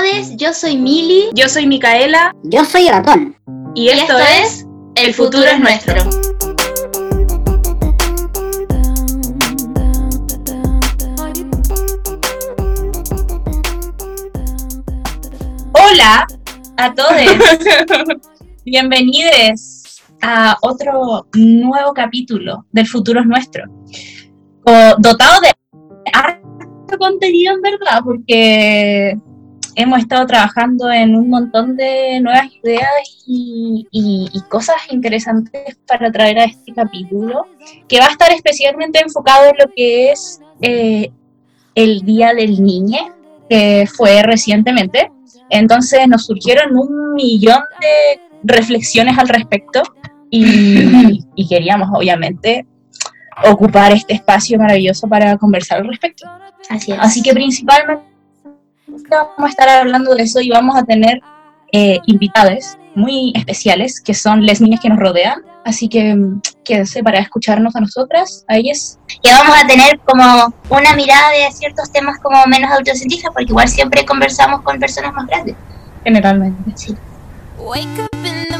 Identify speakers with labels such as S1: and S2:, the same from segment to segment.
S1: todos, yo soy Mili.
S2: Yo soy Micaela.
S3: Yo soy Ratón.
S2: Y esto, es El futuro es nuestro. Hola a todos. Bienvenidos a otro nuevo capítulo del futuro es nuestro. O- dotado de harto contenido en verdad, porque hemos estado trabajando en un montón de nuevas ideas y, y- y cosas interesantes para traer a este capítulo, que va a estar especialmente enfocado en lo que es eh, el Día del Niño, que fue recientemente. Entonces nos surgieron un millón de reflexiones al respecto y, y queríamos obviamente ocupar este espacio maravilloso para conversar al respecto.
S1: Así es.
S2: Así que principalmente vamos a estar hablando de eso y vamos a tener eh, invitados muy especiales que son las niñas que nos rodean. Así que mm, quédense para escucharnos a nosotras, a ellas.
S1: que vamos a tener como una mirada de ciertos temas como menos autocentistas, porque igual siempre conversamos con personas más grandes.
S2: Generalmente.
S1: Sí.
S4: Wake up in the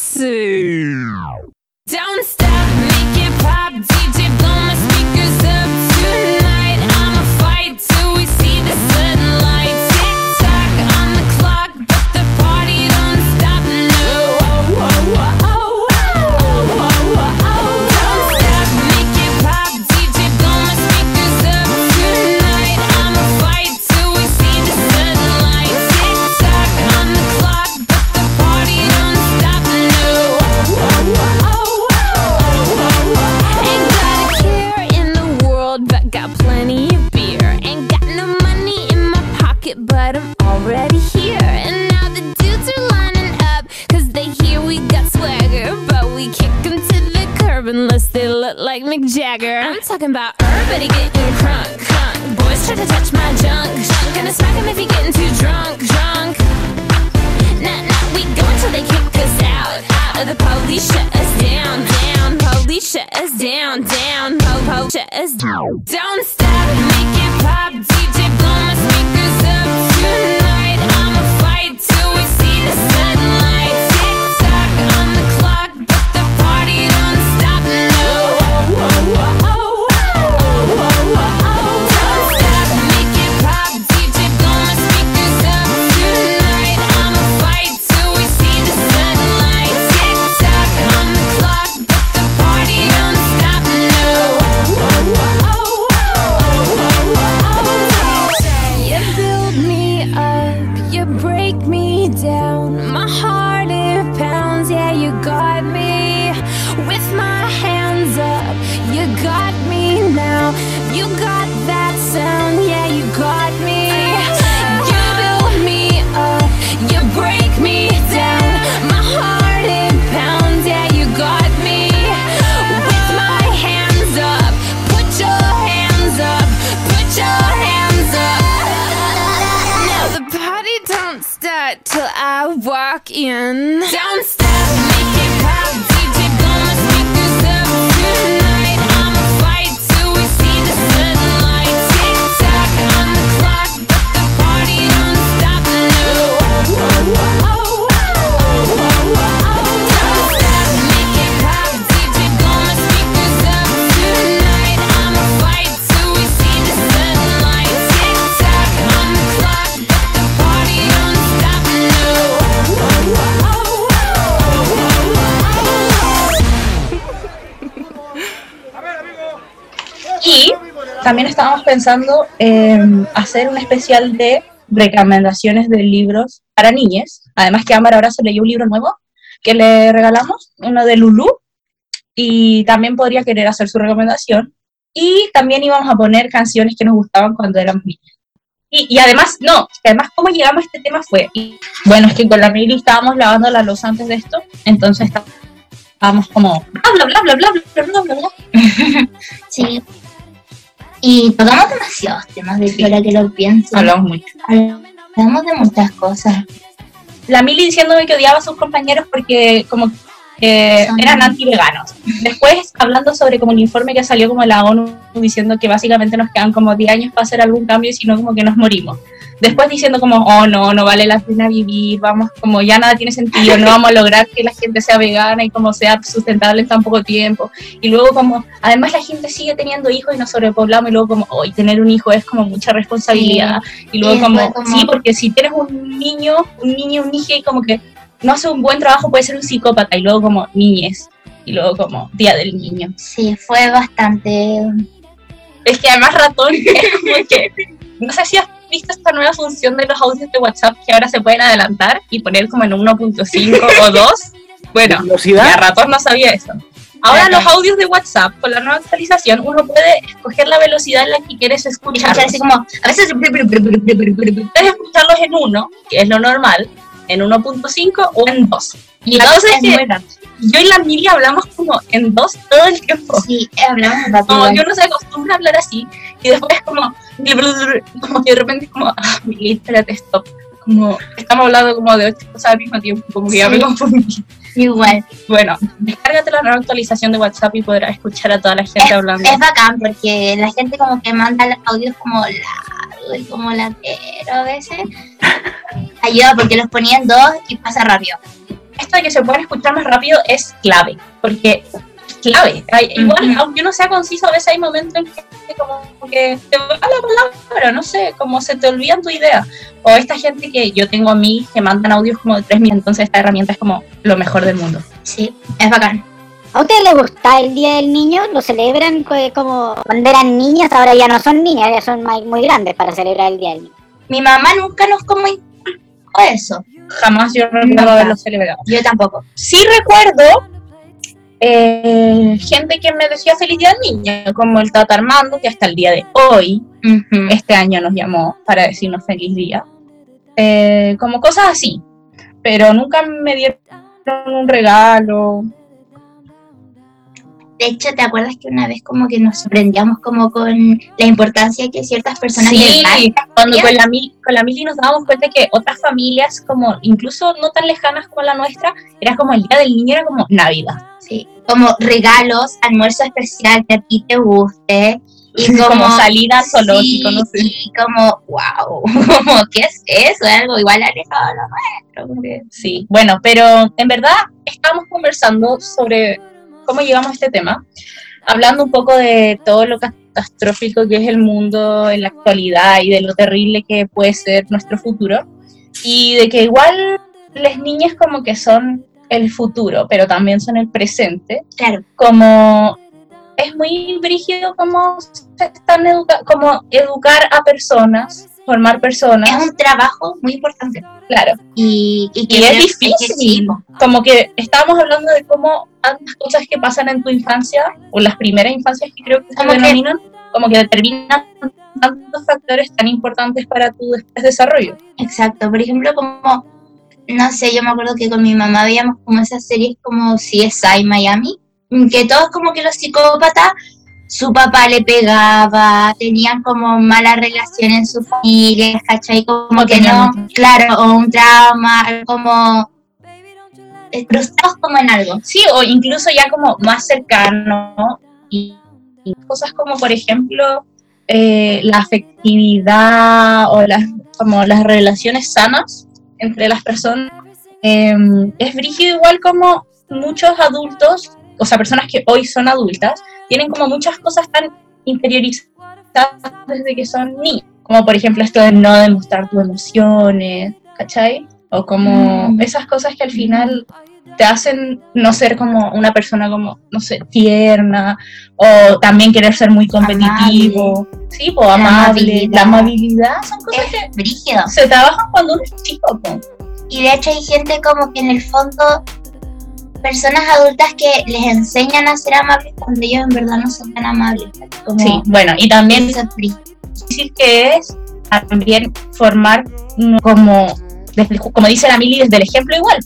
S4: tipsy. Don't stop, make it pop. In. Don't
S2: también estábamos pensando en hacer un especial de recomendaciones de libros para niñas. Además que Ámbar ahora se leyó un libro nuevo que le regalamos, uno de Lulu, y también podría querer hacer su recomendación. Y también íbamos a poner canciones que nos gustaban cuando éramos niñas. Y, y además, no, además cómo llegamos a este tema fue, y, bueno, es que con la Mili estábamos lavando la luz antes de esto, entonces estábamos como, bla, bla, bla, bla, bla, bla, bla, bla.
S1: Sí. Y tocamos demasiados temas de
S2: Sí.
S1: ahora que lo pienso.
S2: Hablamos mucho.
S1: Hablamos de muchas cosas.
S2: La Mili diciéndome que odiaba a sus compañeros porque como
S1: Son-
S2: eran anti-veganos. Después hablando sobre como el informe que salió como de la ONU diciendo que básicamente nos quedan como 10 años para hacer algún cambio y si no como que nos morimos. Después diciendo como, oh no, no vale la pena vivir, vamos, como ya nada tiene sentido, no vamos a lograr que la gente sea vegana y como sea sustentable en tan poco tiempo. Y luego como, además la gente sigue teniendo hijos y nos sobrepoblamos y luego como, hoy tener un hijo es como mucha responsabilidad. Y luego
S1: Y
S2: como,
S1: como-
S2: sí, porque si tienes un niño, un niño, un hijo y como que no hace un buen trabajo, puede ser un psicópata. Y luego como niñez. Y luego como Día del Niño.
S1: Sí, fue bastante.
S2: Es que además ratón es como que, no sé si has visto esta nueva función de los audios de WhatsApp que ahora se pueden adelantar y poner como en 1.5 o 2. Bueno,
S3: ¿Velocidad?
S2: ratón no sabía eso. Ahora los audios de WhatsApp, con la nueva actualización, uno puede escoger la velocidad en la que quieres escuchar.
S1: así como. A veces.
S2: Puedes escucharlos en 1, que es lo normal, en 1.5 o en 2.
S1: Y
S2: cosa es que yo y la Mili hablamos como en 2 todo el tiempo.
S1: Sí, hablamos.
S2: Como yo no se acostumbra a hablar así. Y después como, como que de repente como, ah, Mili, espérate, stop. Como, estamos hablando como de ocho cosas al mismo tiempo, como que ya me
S1: Sí.
S2: confundí.
S1: Igual.
S2: Bueno, descárgate la nueva actualización de WhatsApp y podrás escuchar a toda la gente hablando.
S1: Es bacán porque la gente como que manda los audios como largo y como latero a veces. Ayuda porque los ponía en dos y pasa rápido.
S2: Esto de que se puedan escuchar más rápido es clave, porque es clave. Hay- Igual,
S1: Ujú.
S2: aunque uno sea conciso, a veces hay momentos en que como que te va la palabra, no sé, como se te olvida tu idea. O esta gente que yo tengo a mí que mandan audios como de tres minutos, entonces esta herramienta es como lo mejor del mundo.
S1: Sí, es bacán.
S5: ¿A ustedes les gusta el Día del Niño? ¿Lo celebran co- como cuando eran niñas? Ahora ya no son niñas, ya son muy, grandes para celebrar el Día del Niño.
S1: Mi mamá nunca nos como eso.
S2: Jamás yo recuerdo haberlo celebrado.
S1: Yo tampoco.
S2: Sí recuerdo eh, gente que me decía feliz día del niño, como el Tata Armando, que hasta el día de hoy este año nos llamó para decirnos feliz día. Eh, como cosas así. Pero nunca me dieron un regalo.
S1: De hecho, ¿te acuerdas que una vez como que nos sorprendíamos como con la importancia que ciertas personas
S2: Sí, cuando con la, Mil- con la Mili nos dábamos cuenta que otras familias, como incluso no tan lejanas como la nuestra, era como el día del niño, era como Navidad.
S1: Como regalos, almuerzo especial que a ti te guste. Y
S2: Como,
S1: como,
S2: salida al zoológico,
S1: sí,
S2: no sé.
S1: Y como, wow, como, ¿qué es eso? Es algo igual alejado de lo nuestro.
S2: Sí, bueno, pero en verdad estábamos conversando sobre cómo llegamos a este tema, hablando un poco de todo lo catastrófico que es el mundo en la actualidad y de lo terrible que puede ser nuestro futuro, y de que igual las niñas como que son el futuro, pero también son el presente,
S1: Claro,
S2: como es muy brígido como se están educa como educar a personas, formar personas,
S1: es un trabajo muy importante.
S2: claro.
S1: Y, y que
S2: Y es difícil.
S1: que sí, po.
S2: Como que estábamos hablando de cómo tantas cosas que pasan en tu infancia, o las primeras infancias que creo que se
S1: Como que-
S2: denominan, como que determinan tantos factores tan importantes para tu desarrollo.
S1: Exacto, por ejemplo, como, no sé, yo me acuerdo que con mi mamá veíamos como esas series como CSI Miami, que todos como que los psicópatas, su papá le pegaba, tenían como mala relación en su familia, ¿cachai? Como que no, claro, o un trauma, como frustrados como en algo.
S2: Sí, o incluso ya como más cercano, y, y cosas como, por ejemplo, eh, la afectividad o las, como las relaciones sanas entre las personas. Eh, es brígido igual como muchos adultos, o sea, personas que hoy son adultas, tienen como muchas cosas tan interiorizadas desde que son niños. Como por ejemplo esto de no demostrar tus emociones, ¿cachai? O como
S1: Mm.
S2: esas cosas que al final te hacen no ser como una persona como, no sé, tierna, o también querer ser muy competitivo, sí, o
S1: La
S2: amable,
S1: amabilidad.
S2: la amabilidad, son cosas
S1: Es
S2: que
S1: brígido.
S2: se trabajan cuando uno es chico.
S1: Y de hecho hay gente como que en el fondo, personas adultas que les enseñan a ser amables cuando ellos en verdad no son tan amables. Como
S2: Sí, bueno, y también
S1: es
S2: difícil que es también formar como, desde como dice la Mili, desde el ejemplo igual,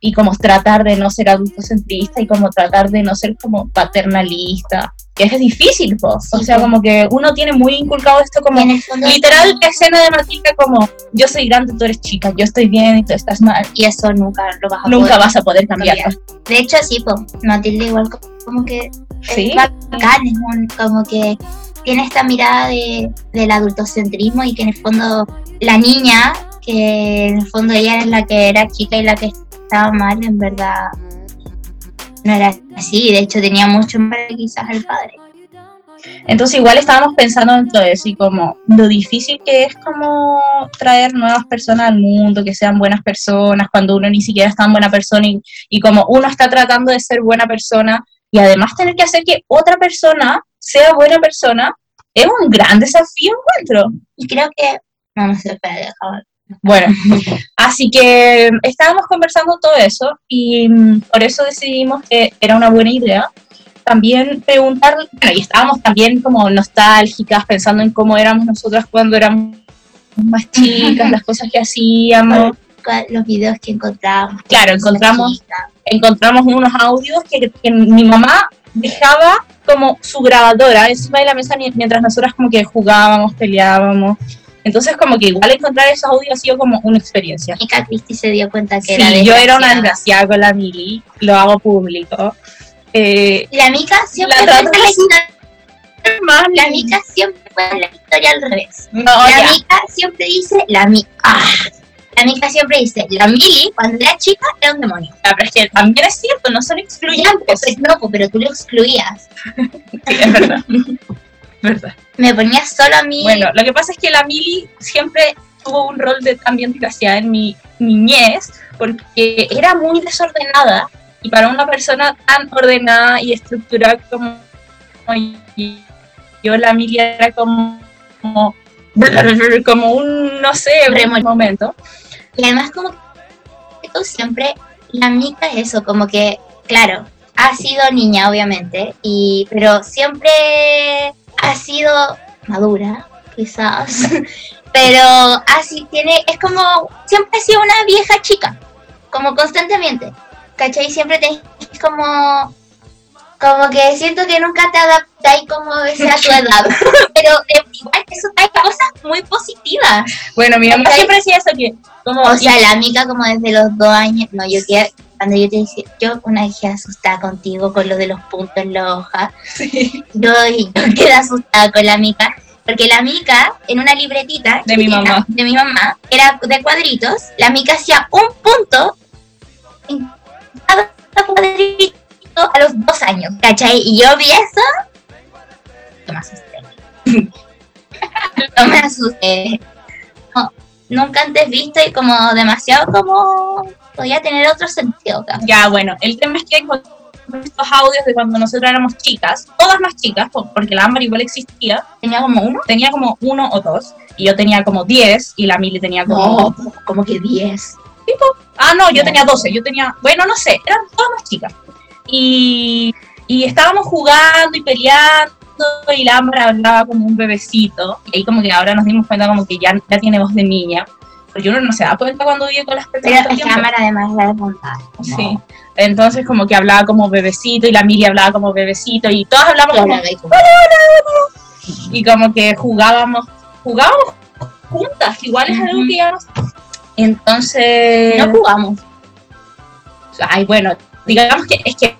S2: y como tratar de no ser adultocentrista y como tratar de no ser como paternalista, que es difícil, o
S1: Sí,
S2: sea,
S1: po.
S2: como que uno tiene muy inculcado esto como... Literal, escena de Matilda como, yo soy grande, tú eres chica, yo estoy bien y tú estás mal.
S1: y eso nunca lo vas a
S2: Nunca
S1: poder
S2: vas a poder cambiarlo.
S1: De hecho, sí, pues, Matilde igual co- como que
S2: Sí.
S1: es bacán, es un- como que tiene esta mirada de, del adultocentrismo y que en el fondo la niña, que en el fondo ella es la que era chica y la que estaba mal, en verdad no era así, de hecho tenía mucho más quizás el padre.
S2: Entonces igual estábamos pensando en todo eso y como lo difícil que es como traer nuevas personas al mundo, que sean buenas personas, cuando uno ni siquiera es tan buena persona y, y como uno está tratando de ser buena persona y además tener que hacer que otra persona sea buena persona, es un gran desafío encuentro.
S1: Y creo que, no, no sé, espera, déjame.
S2: Bueno, así que estábamos conversando todo eso y por eso decidimos que era una buena idea también preguntar, bueno, y estábamos también como nostálgicas pensando en cómo éramos nosotras cuando éramos más chicas, las cosas que hacíamos.
S1: Los videos que encontramos.
S2: Claro,
S1: con
S2: encontramos-. Encontramos unos audios que, que mi mamá dejaba como su grabadora encima de la mesa mi- mientras nosotras como que jugábamos, peleábamos. Entonces como que igual encontrar esos audios ha sido como una experiencia.
S1: Mica Christie se dio cuenta que
S2: Sí,
S1: era
S2: yo era una
S1: desgraciada.
S2: con la Mili, lo hago público. Eh,
S1: La Mica siempre
S2: La
S1: cuenta la historia.
S2: mami,
S1: La Mica siempre cuenta la historia al revés.
S2: no,
S1: la
S2: ya.
S1: Mica siempre dice, la Mica. La Mica siempre dice, la Mili, cuando era chica, era un demonio.
S2: Ya, pero es que también es cierto, no son
S1: Ya,
S2: excluyentes.
S1: pues no, pues, pero tú lo excluías.
S2: Sí, es verdad. verdad.
S1: Me ponías solo a mí.
S2: Bueno, lo que pasa es que la Mili siempre tuvo un rol de también desgraciada en mi niñez, porque era muy desordenada y para una persona tan ordenada y estructurada como yo, la Mili era como, como, como un, no sé, un momento.
S1: Y además como que tú siempre, la Mica es eso, como que, claro, ha sido niña, obviamente, y pero siempre ha sido madura, quizás, pero así tiene, es como, siempre ha sido una vieja chica, como constantemente, ¿cachai? Siempre tenés como, como que siento que nunca te adaptáis como a veces a tu edad, pero eh, igual eso trae cosas muy positivas.
S2: Bueno, mi mamá siempre decía eso, que como...
S1: O sea, la amiga como desde los dos años, no, yo que cuando yo te dije, yo una vez quedé asustada contigo con lo de los puntos en la hoja,
S2: Sí.
S1: yo, yo quedé asustada con la amiga, porque la amiga en una libretita
S2: De mi mamá.
S1: de mi mamá, era de cuadritos, la amiga hacía un punto en cada cuadrito a los dos años, ¿cachai? Y yo vi eso, yo me asusté. yo me asusté. No, nunca antes visto y como demasiado como podía tener otro sentido.
S2: Ya, bueno, el tema es que encontré estos audios de cuando nosotros éramos chicas, todas más chicas, po- porque la Ámbar igual existía, tenía como uno, tenía como uno o dos, y yo tenía como diez, y la Mili tenía como...
S1: No, como que 10.
S2: Ah, no, yo
S1: No.
S2: tenía doce, yo tenía... Bueno, no sé, eran todas más chicas. Y, y estábamos jugando y peleando, y la Ámbar hablaba como un bebecito, y ahí como que ahora nos dimos cuenta como que ya, ya tiene voz de niña, porque uno no se da cuenta cuando vive con las personas.
S1: Amar además era de montar.
S2: Sí. Entonces como que hablaba como bebecito y la Mili hablaba como bebecito y todas hablamos como, y como que jugábamos, jugábamos juntas, igual es algo que ya Entonces,
S1: No jugamos.
S2: ay bueno, digamos que es que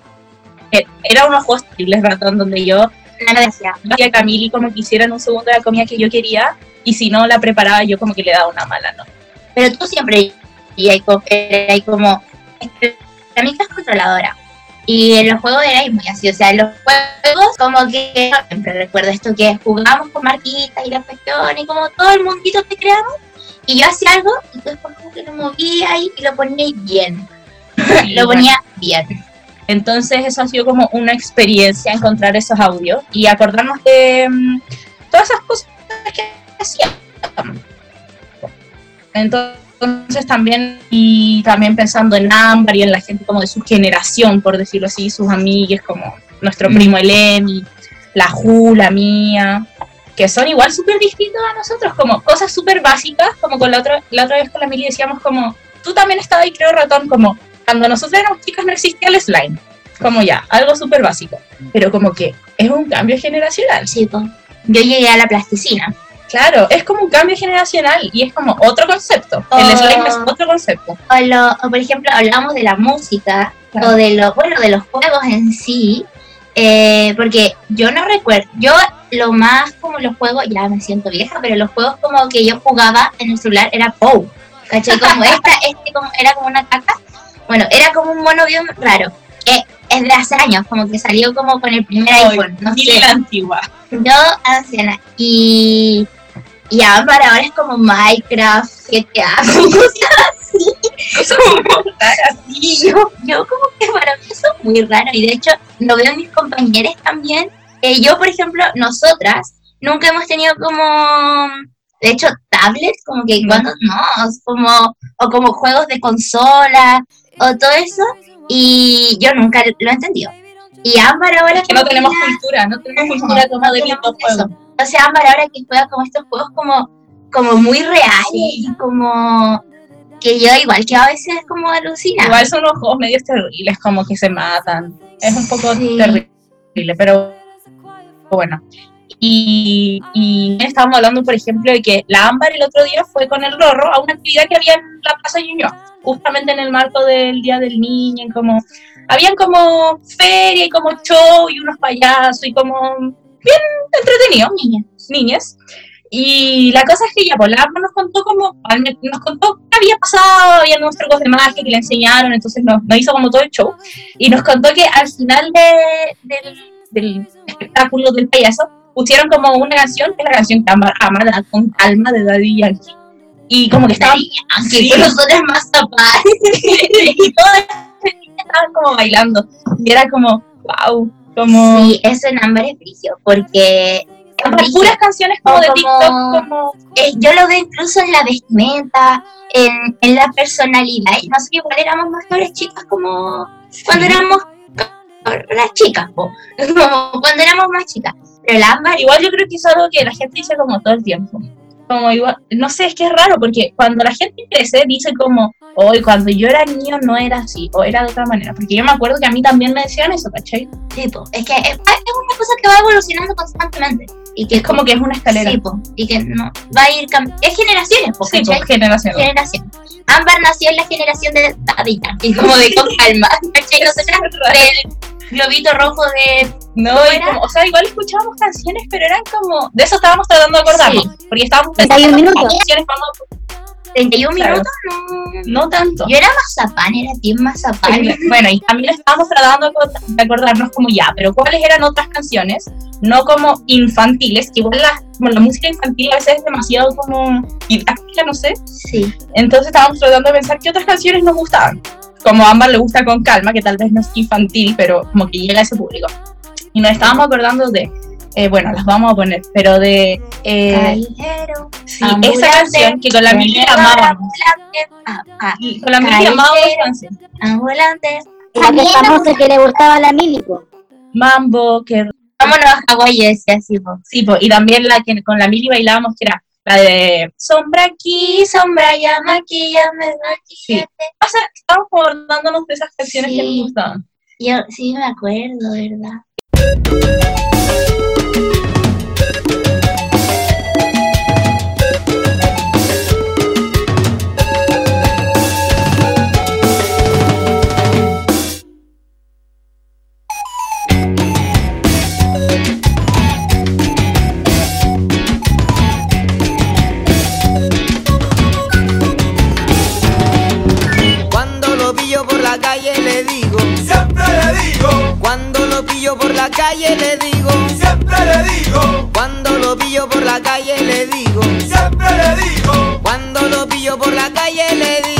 S2: que era unos juegos terribles ratón donde yo
S1: No me decía.
S2: hacía a Camili como que hiciera en un segundo la comida que yo quería y si no la preparaba yo como que le daba una mala, ¿no?
S1: Pero tú siempre y hay como, hay como la amiga es controladora. Y en los juegos era muy así, o sea, en los juegos como que siempre recuerdo esto que jugábamos con marquitas y la cuestión y como todo el mundito que creamos y yo hacía algo y después como que lo movía ahí y lo ponía bien, lo ponía bien.
S2: Entonces eso ha sido como una experiencia encontrar esos audios y acordarnos de mm, todas esas cosas que hacíamos. Entonces también, y también pensando en Ámbar y en la gente como de su generación, por decirlo así, sus amigues como nuestro
S1: Mm.
S2: primo Eleni, la Ju, la mía, que son igual súper distintos a nosotros, como cosas súper básicas, como con la otra, la otra vez con la Mili decíamos como, tú también estabas ahí, creo, ratón, como cuando nosotros éramos chicas no existía el slime, como ya, algo súper básico, pero como que es un cambio generacional.
S1: Sí. Yo llegué a la plasticina.
S2: Claro, es como un cambio generacional y es como otro concepto. El
S1: Oh.
S2: slime es otro concepto.
S1: O, lo, o, por ejemplo, hablamos de la música
S2: Claro.
S1: o de los, bueno, de los juegos en sí. eh, porque yo no recuerdo, yo lo más como los juegos, ya me siento vieja, pero los juegos como que yo jugaba en el celular era POW. ¿Cachai? Como esta, este como, era como una caca. Bueno, era como un mono bien raro. Eh, es de hace años, como que salió como con el primer iPhone. No sé.
S2: la antigua.
S1: Yo, anciana. Y, y Ámbar ahora es como Minecraft, GTA, cosas así. Y yo, yo como que para mí eso es muy raro. Y de hecho, lo veo en mis compañeros también. Eh, yo, por ejemplo, nosotras nunca hemos tenido como, de hecho, tablets, como que
S2: No.
S1: cuando, no, como, o como juegos de consola, o todo eso. Y yo nunca lo he entendido. Y Ámbar ahora
S2: Que no tenemos cultura, no tenemos cultura como de
S1: eso. O sea, Ámbar ahora que juega como estos juegos como, como muy reales y como que yo igual que a veces como alucina.
S2: Igual son unos juegos medios terribles, como que se matan. Es un poco
S1: Sí.
S2: terrible, pero bueno. Y, y estábamos hablando, por ejemplo, de que la Ámbar el otro día fue con el Rorro a una actividad que había en la Plaza Ñuñoa, justamente en el marco del Día del Niño, y como habían como feria y como show y unos payasos y como bien entretenido,
S1: Niña.
S2: niñas. Y la cosa es que ya, pues la Ámbar nos contó como, nos contó qué había pasado, había unos trucos de magia que le enseñaron, entonces nos, nos hizo como todo el show. Y nos contó que al final de- del, del espectáculo del payaso pusieron como una canción, que es la canción que ama, con calma de Daddy Yankee. Y como que estaban,
S1: Aunque
S2: Sí.
S1: con nosotros más zapar.
S2: y todas estaban como bailando. Y era como, wow, como...
S1: Sí, eso en Ámbar es brillo, porque brillo.
S2: puras canciones como de TikTok, como...
S1: eh, yo lo veo incluso en la vestimenta, en, en la personalidad. Y Nosotros igual éramos más cabras chicas como cuando éramos las chicas, po. como cuando éramos más chicas. Pero la Ámbar
S2: Igual yo creo que es algo que la gente dice como todo el tiempo. Como igual, no sé, es que es raro porque cuando la gente crece dice como, hoy cuando yo era niño no era así, o era de otra manera. Porque yo me acuerdo que a mí también me decían eso, ¿cachai?
S1: tipo, es que es una cosa que va evolucionando constantemente. Y que
S2: Es como que es una escalera.
S1: Sí, po, y que no va a ir cambiando. Es generaciones, po,
S2: Sí,
S1: ¿cachai?
S2: pues, generación.
S1: generación. Ámbar nació en la generación de Daddy Yankee, como de con calma. ¿cachai? Nosotras del globito rojo de.
S2: No, o sea, igual escuchábamos canciones, pero eran como, de eso estábamos tratando de acordarnos,
S1: Sí.
S2: porque estábamos
S5: 31 minutos.
S2: canciones, vamos,
S1: 31
S2: Claro.
S1: minutos, no.
S2: no tanto.
S1: Yo era mazapán, era team mazapán.
S2: Bueno, y también estábamos tratando de acor- de acordarnos como ya, pero cuáles eran otras canciones, no como infantiles, que igual la, como la música infantil a veces es demasiado como didáctica, no sé.
S1: Sí.
S2: Entonces estábamos tratando de pensar qué otras canciones nos gustaban. Como a Ámbar le gusta con calma, que tal vez no es infantil, pero como que llega a ese público. Y nos estábamos acordando de, eh, bueno, las vamos a poner, pero de eh,
S1: Callejero.
S2: sí,
S1: ambulante,
S2: esa canción que con la Mili amábamos.
S1: ah, ah,
S2: Y Con la Mili amábamos esa canción.
S1: ambulante.
S5: La que famosa que le gustaba a la Milico.
S2: Mambo, que
S1: Vámonos a Hawái, decía así, po.
S2: Sí, po, y también la que con la Mili bailábamos, que era la de Sombra aquí,
S1: sombra, llama aquí, llama aquí.
S2: Sí. O sea, estábamos acordándonos de esas canciones que nos gustaban.
S1: Yo sí me acuerdo, ¿verdad?
S3: Pillo por la calle le digo,
S6: siempre le digo,
S3: cuando lo pillo por la calle le digo,
S6: siempre le digo,
S3: cuando lo pillo por la calle le digo,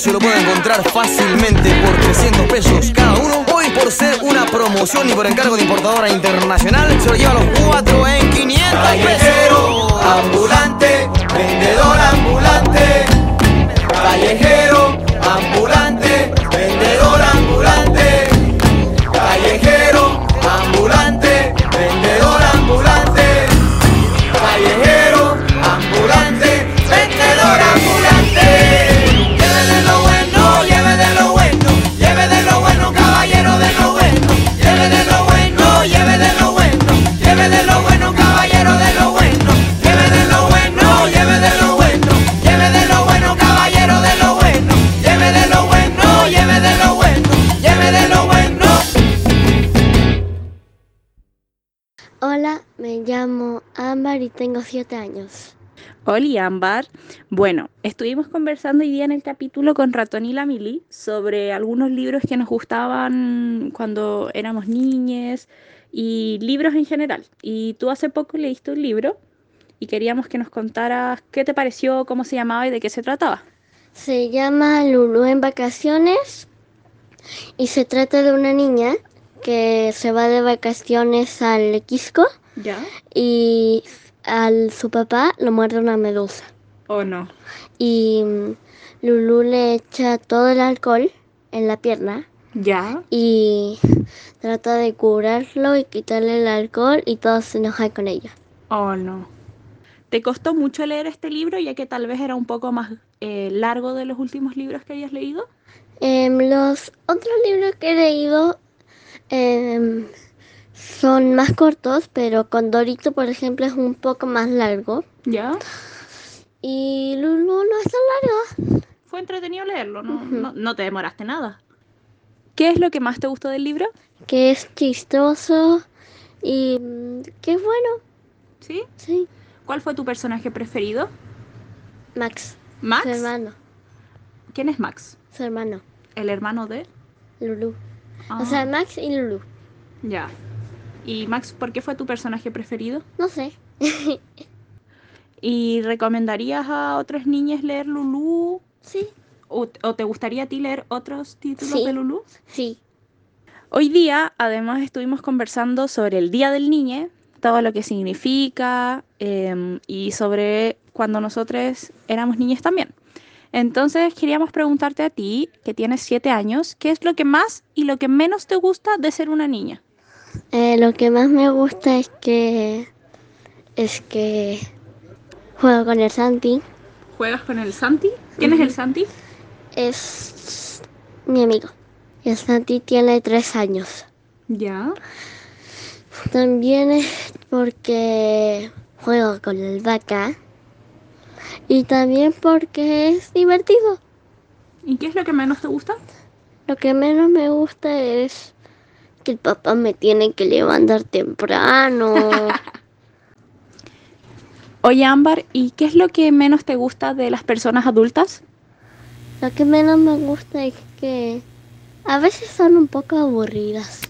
S7: comercio lo puede encontrar fácilmente por 300 pesos cada uno. Hoy por ser una promoción y por encargo de importadora internacional, se lo lleva los cuatro en 500
S6: Callejero,
S7: pesos.
S6: ambulante, vendedor ambulante. Callejero, ambulante,
S8: años.
S2: Hola Ámbar. Bueno, estuvimos conversando hoy día en el capítulo con Ratón y la Mili sobre algunos libros que nos gustaban cuando éramos niñes y libros en general. Y tú hace poco leíste un libro y queríamos que nos contaras qué te pareció, cómo se llamaba y de qué se trataba.
S8: Se llama Lulu en vacaciones y se trata de una niña que se va de vacaciones al Quisco
S2: ¿Ya?
S8: y al su papá lo muerde una medusa.
S2: ¿O no?
S8: Y mm, Lulu le echa todo el alcohol en la pierna
S2: ¿Ya?
S8: y trata de curarlo y quitarle el alcohol y todo se enoja con ella.
S2: ¿O no? ¿Te costó mucho leer este libro ya que tal vez era un poco más eh, largo de los últimos libros que hayas leído?
S8: Em, los otros libros que he leído em, son más cortos, pero con Dorito, por ejemplo, es un poco más largo.
S2: ¿Ya?
S8: Y Lulu no es tan largo.
S2: Fue entretenido leerlo, no, no, no te demoraste nada. ¿Qué es lo que más te gustó del libro?
S8: Que es chistoso y mm, que es bueno.
S2: ¿Sí?
S8: Sí.
S2: ¿Cuál fue tu personaje preferido?
S8: Max,
S2: ¿Max?
S8: su hermano,
S2: ¿Quién es Max?
S8: su hermano,
S2: ¿El hermano de?
S8: Lulu.
S2: Ah,
S8: O sea, Max y Lulu.
S2: ya. ¿Y Max, por qué fue tu personaje preferido?
S8: No sé.
S2: ¿Y recomendarías a otras niñas leer Lulú?
S8: Sí,
S2: ¿O, o te gustaría a ti leer otros títulos
S8: Sí.
S2: de Lulú?
S8: sí.
S2: Hoy día, además, estuvimos conversando sobre el Día del Niño, todo lo que significa em, y sobre cuando nosotros éramos niñas también. Entonces, queríamos preguntarte a ti, que tienes siete años, ¿qué es lo que más y lo que menos te gusta de ser una niña?
S8: Eh, lo que más me gusta es que es que juego con el Santi.
S2: ¿Juegas con el Santi? ¿Quién es el Santi?
S8: Es mi amigo. El Santi tiene tres años.
S2: Ya.
S8: También es porque juego con el vaca. Y también porque es divertido.
S2: ¿Y qué es lo que menos te gusta?
S8: Lo que menos me gusta es que el papá me tiene que levantar temprano.
S2: Oye, Ámbar, ¿y qué es lo que menos te gusta de las personas adultas?
S8: Lo que menos me gusta es que a veces son un poco aburridas.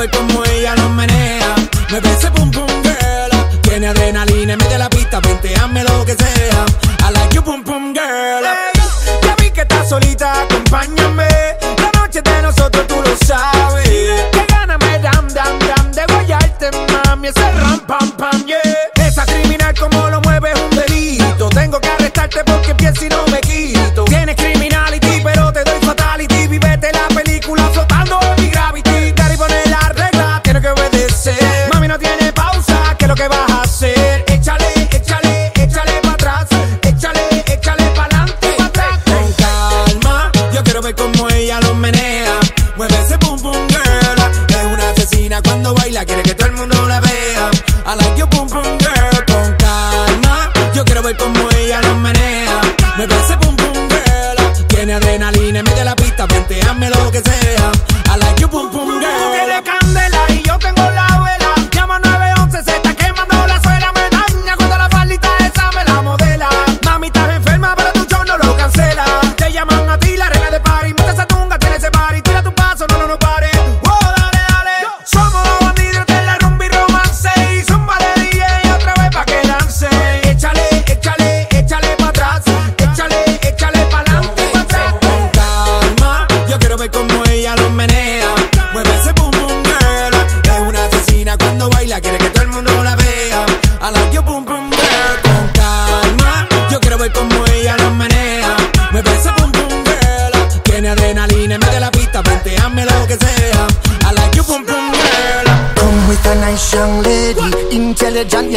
S3: ver cómo ella lo menea. Mueve ese boom boom girl. Tiene adrenalina de la pista, venteame lo que sea. I like your boom boom girl. ya vi que estás solita, acompáñame. La noche de nosotros tú lo sabes. Que gana me dam dam dam de guayarte, mami. Ese ram pam pam, yeah. Esa criminal como lo mueve es un delito. Tengo que arrestarte porque pienso y no me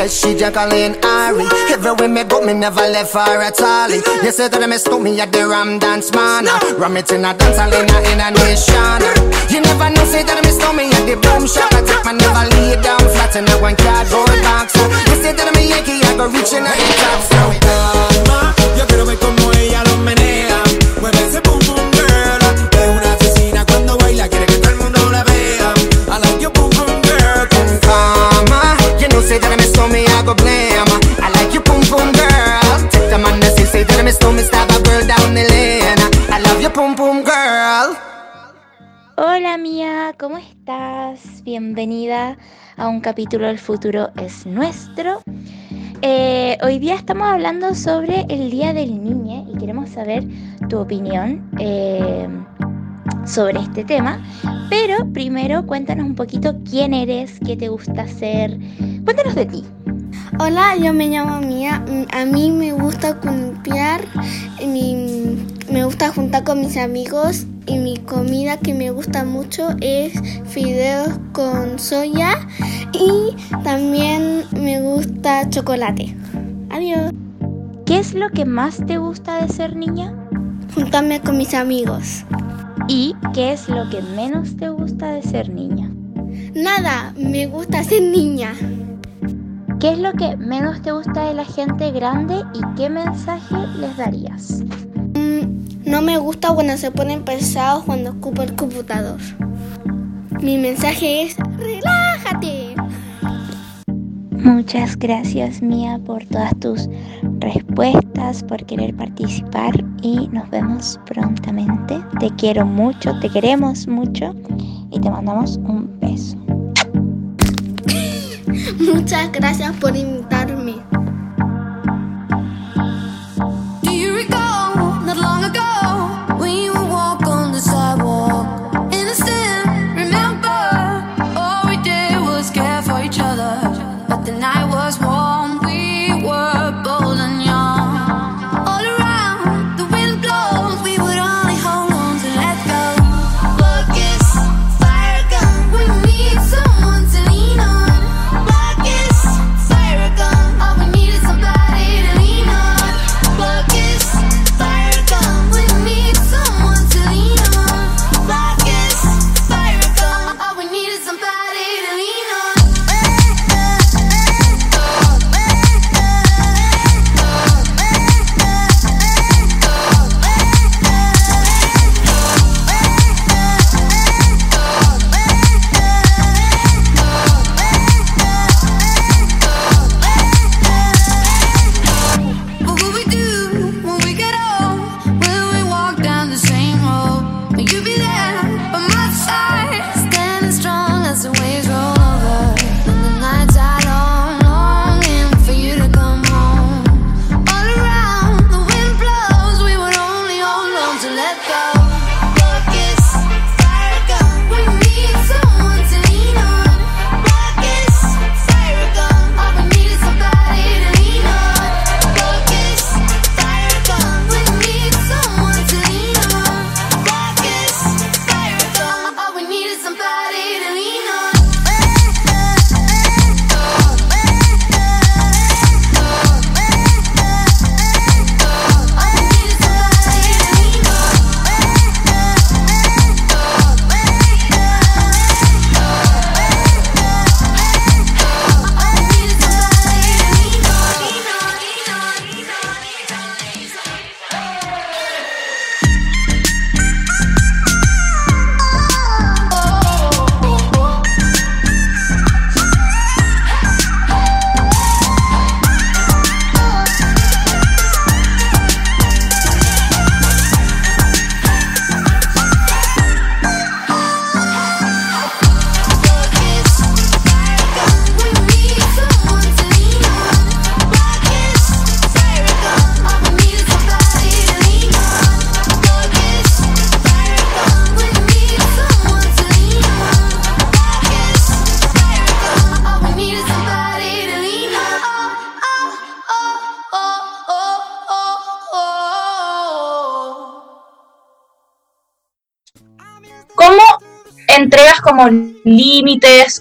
S9: yes, she Jacqueline Ari. Everywhere me go, me never left her at all. You say that me stole me at the Ram Dance Man. Ram it in a dance hall in a, in a nation. You never know, say that me stole me at the boom shop. I take my never lay down flat in a one cardboard box. You say that me Yankee, I go reaching out the top. So
S3: calma, yo quiero ver cómo ella lo menea. Mueve ese pum
S9: love you, boom boom girl.
S10: Hola Mía, ¿cómo estás? Bienvenida a un capítulo del futuro es nuestro. Eh, hoy día estamos hablando sobre el Día del Niño y queremos saber tu opinión eh, sobre este tema. Pero primero cuéntanos un poquito quién eres, qué te gusta hacer. Cuéntanos de ti.
S11: Hola, yo me llamo Mía. Mm, A mí me gusta cumpliar, me gusta juntar con mis amigos y mi comida que me gusta mucho es fideos con soya y también me gusta chocolate. Adiós.
S10: ¿Qué es lo que más te gusta de ser niña?
S11: Juntarme con mis amigos.
S10: ¿Y qué es lo que menos te gusta de ser niña?
S11: Nada, me gusta ser niña.
S10: ¿Qué es lo que menos te gusta de la gente grande y qué mensaje les darías?
S11: Mm, No me gusta cuando se ponen pesados cuando ocupo el computador. Mi mensaje es, relájate.
S10: Muchas gracias Mía por todas tus respuestas, por querer participar y nos vemos prontamente. Te quiero mucho, te queremos mucho y te mandamos un beso.
S11: Muchas gracias por invitarme.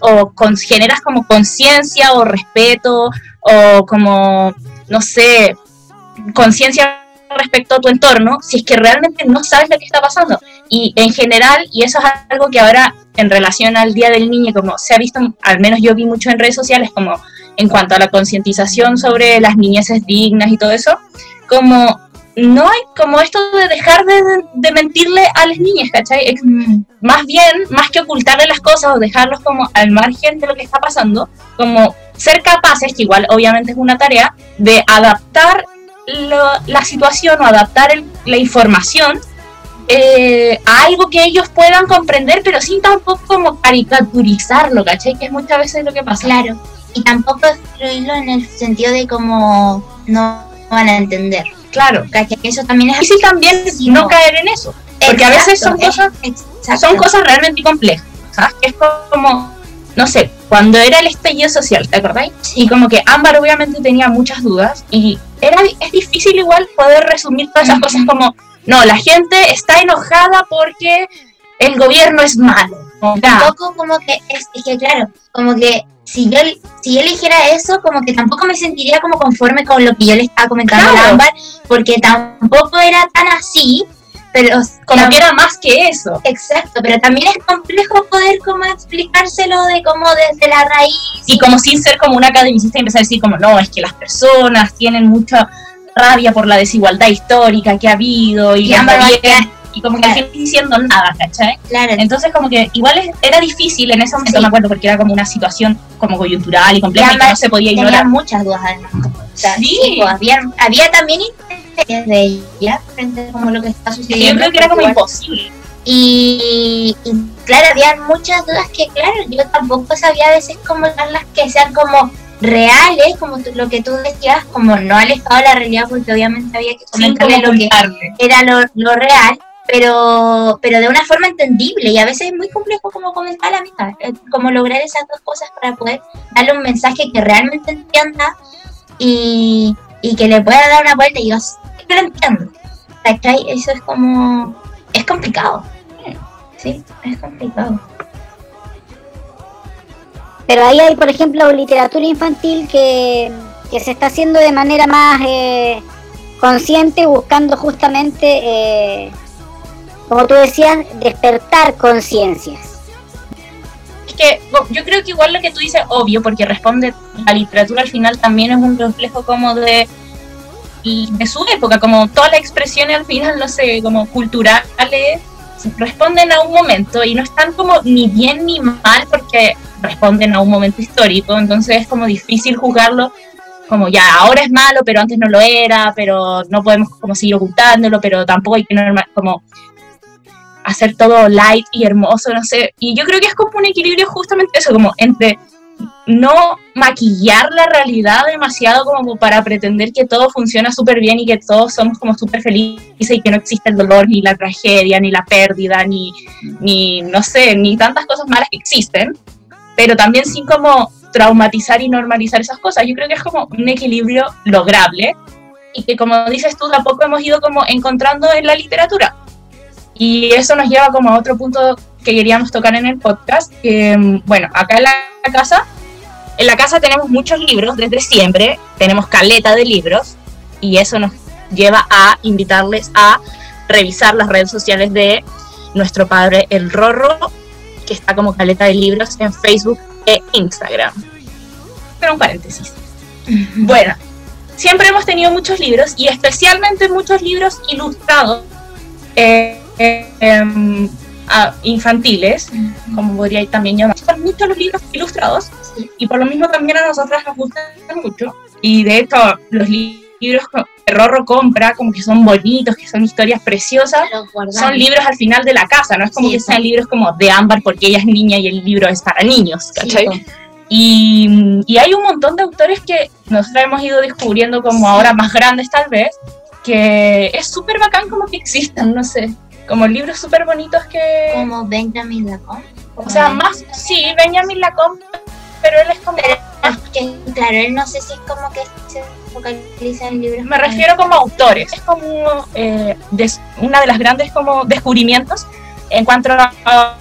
S2: O con- generas como conciencia o respeto o como, no sé, conciencia respecto a tu entorno si es que realmente no sabes lo que está pasando. Y en general, y eso es algo que ahora en relación al Día del Niño, como se ha visto, al menos yo vi mucho en redes sociales, como en cuanto a la concientización sobre las niñeces dignas y todo eso, como no hay como esto de dejar de, de mentirle a las niñas, ¿cachai? Es más bien, más que ocultarle las cosas o dejarlos como al margen de lo que está pasando, como ser capaces, que igual obviamente es una tarea, de adaptar lo- la situación o adaptar el- la información eh, a algo que ellos puedan comprender, pero sin tampoco como caricaturizarlo, ¿cachai? Que es muchas veces lo que pasa.
S1: Claro. Y tampoco destruirlo en el sentido de como no van a entender.
S2: Claro.
S1: ¿Cachai? Que Eso también es
S2: difícil también no caer en eso. Porque a veces son
S1: Exacto,
S2: cosas, son cosas realmente complejas. ¿sabes? Que es como, no sé, cuando era el estallido social, ¿te acordáis? Y como que Ámbar obviamente tenía muchas dudas y era, es difícil igual poder resumir todas esas cosas como, no, la gente está enojada porque el gobierno es malo. O ya.
S1: Tampoco como que, es, es que claro, como que si yo, si yo eligiera eso, como que tampoco me sentiría como conforme con lo que yo le estaba comentando a
S2: Claro.
S1: Ámbar, porque tampoco era tan así, pero
S2: Como que era más que eso.
S1: Exacto, pero también es complejo poder como explicárselo de como desde la raíz.
S2: y como sin ser como un academicista y empezar a decir como no, es que las personas tienen mucha rabia por la desigualdad histórica que ha habido y,
S1: Y
S2: les Y como que no estoy diciendo nada, ¿cachai?
S1: Claro.
S2: Entonces como que igual era difícil en ese momento, me acuerdo, porque era como una situación como coyuntural y compleja y que no se podía ignorar.
S1: muchas dudas además. O sea,
S2: Sí.
S1: pues, había, había también intereses de ella frente a como lo que está sucediendo.
S2: Yo creo que era como imposible.
S1: Y, y, claro, había muchas dudas que, claro, yo tampoco sabía a veces cómo darlas que sean como reales, como tú- lo que tú decías, como no alejado de la realidad, porque obviamente había que comentarle lo que era lo, lo real, pero, pero de una forma entendible y a veces es muy complejo como comentar la mitad, eh, como lograr esas dos cosas para poder darle un mensaje que realmente entienda y, y que le pueda dar una vuelta y yo que lo entiendo. Eso es como... es complicado. Sí, es complicado.
S5: Pero ahí hay, por ejemplo, literatura infantil que, que se está haciendo de manera más eh, consciente, buscando justamente, eh, como tú decías, despertar conciencias.
S2: Es que yo creo que igual lo que tú dices, obvio, porque responde, la literatura al final también es un reflejo como de, de su época, como todas las expresiones al final, no sé, como culturales, responden a un momento y no están como ni bien ni mal porque responden a un momento histórico, entonces es como difícil juzgarlo como ya ahora es malo, pero antes no lo era, pero no podemos como seguir ocultándolo, pero tampoco hay que normal, como hacer todo light y hermoso, no sé. Y yo creo que es como un equilibrio justamente eso, como entre no maquillar la realidad demasiado como para pretender que todo funciona súper bien y que todos somos como súper felices y que no existe el dolor, ni la tragedia, ni la pérdida, ni, ni, no sé, ni tantas cosas malas que existen, pero también sin como traumatizar y normalizar esas cosas. Yo creo que es como un equilibrio lograble y que como dices tú, tampoco hemos ido como encontrando en la literatura. Y eso nos lleva como a otro punto que queríamos tocar en el podcast, que bueno, acá en la casa, en la casa tenemos muchos libros desde siempre, tenemos caleta de libros y eso nos lleva a invitarles a revisar las redes sociales de nuestro padre el Rorro, que está como caleta de libros en Facebook e Instagram. Pero un paréntesis. Bueno, siempre hemos tenido muchos libros y especialmente muchos libros ilustrados eh, eh, a- infantiles, como podría también llamar. Son muchos los libros ilustrados y por lo mismo también a nosotras nos gustan mucho. Y de hecho, los li- libros que Rorro compra, como que son bonitos, que son historias preciosas, son libros al final de la casa, no es como
S1: Sí,
S2: que sean libros como de ámbar porque ella es niña y el libro es para niños, ¿cachai? y, y hay un montón de autores que nosotros hemos ido descubriendo como ahora más grandes tal vez, que es súper bacán como que existan, no sé, como libros súper bonitos que...
S1: Como Benjamin Lacombe.
S2: O sea, más, sí, Benjamin Lacombe, pero él es como...
S1: Es que, claro, él no sé si es como que se focaliza en libros.
S2: Me refiero como autores. Es como eh, des- una de las grandes como descubrimientos en cuanto a,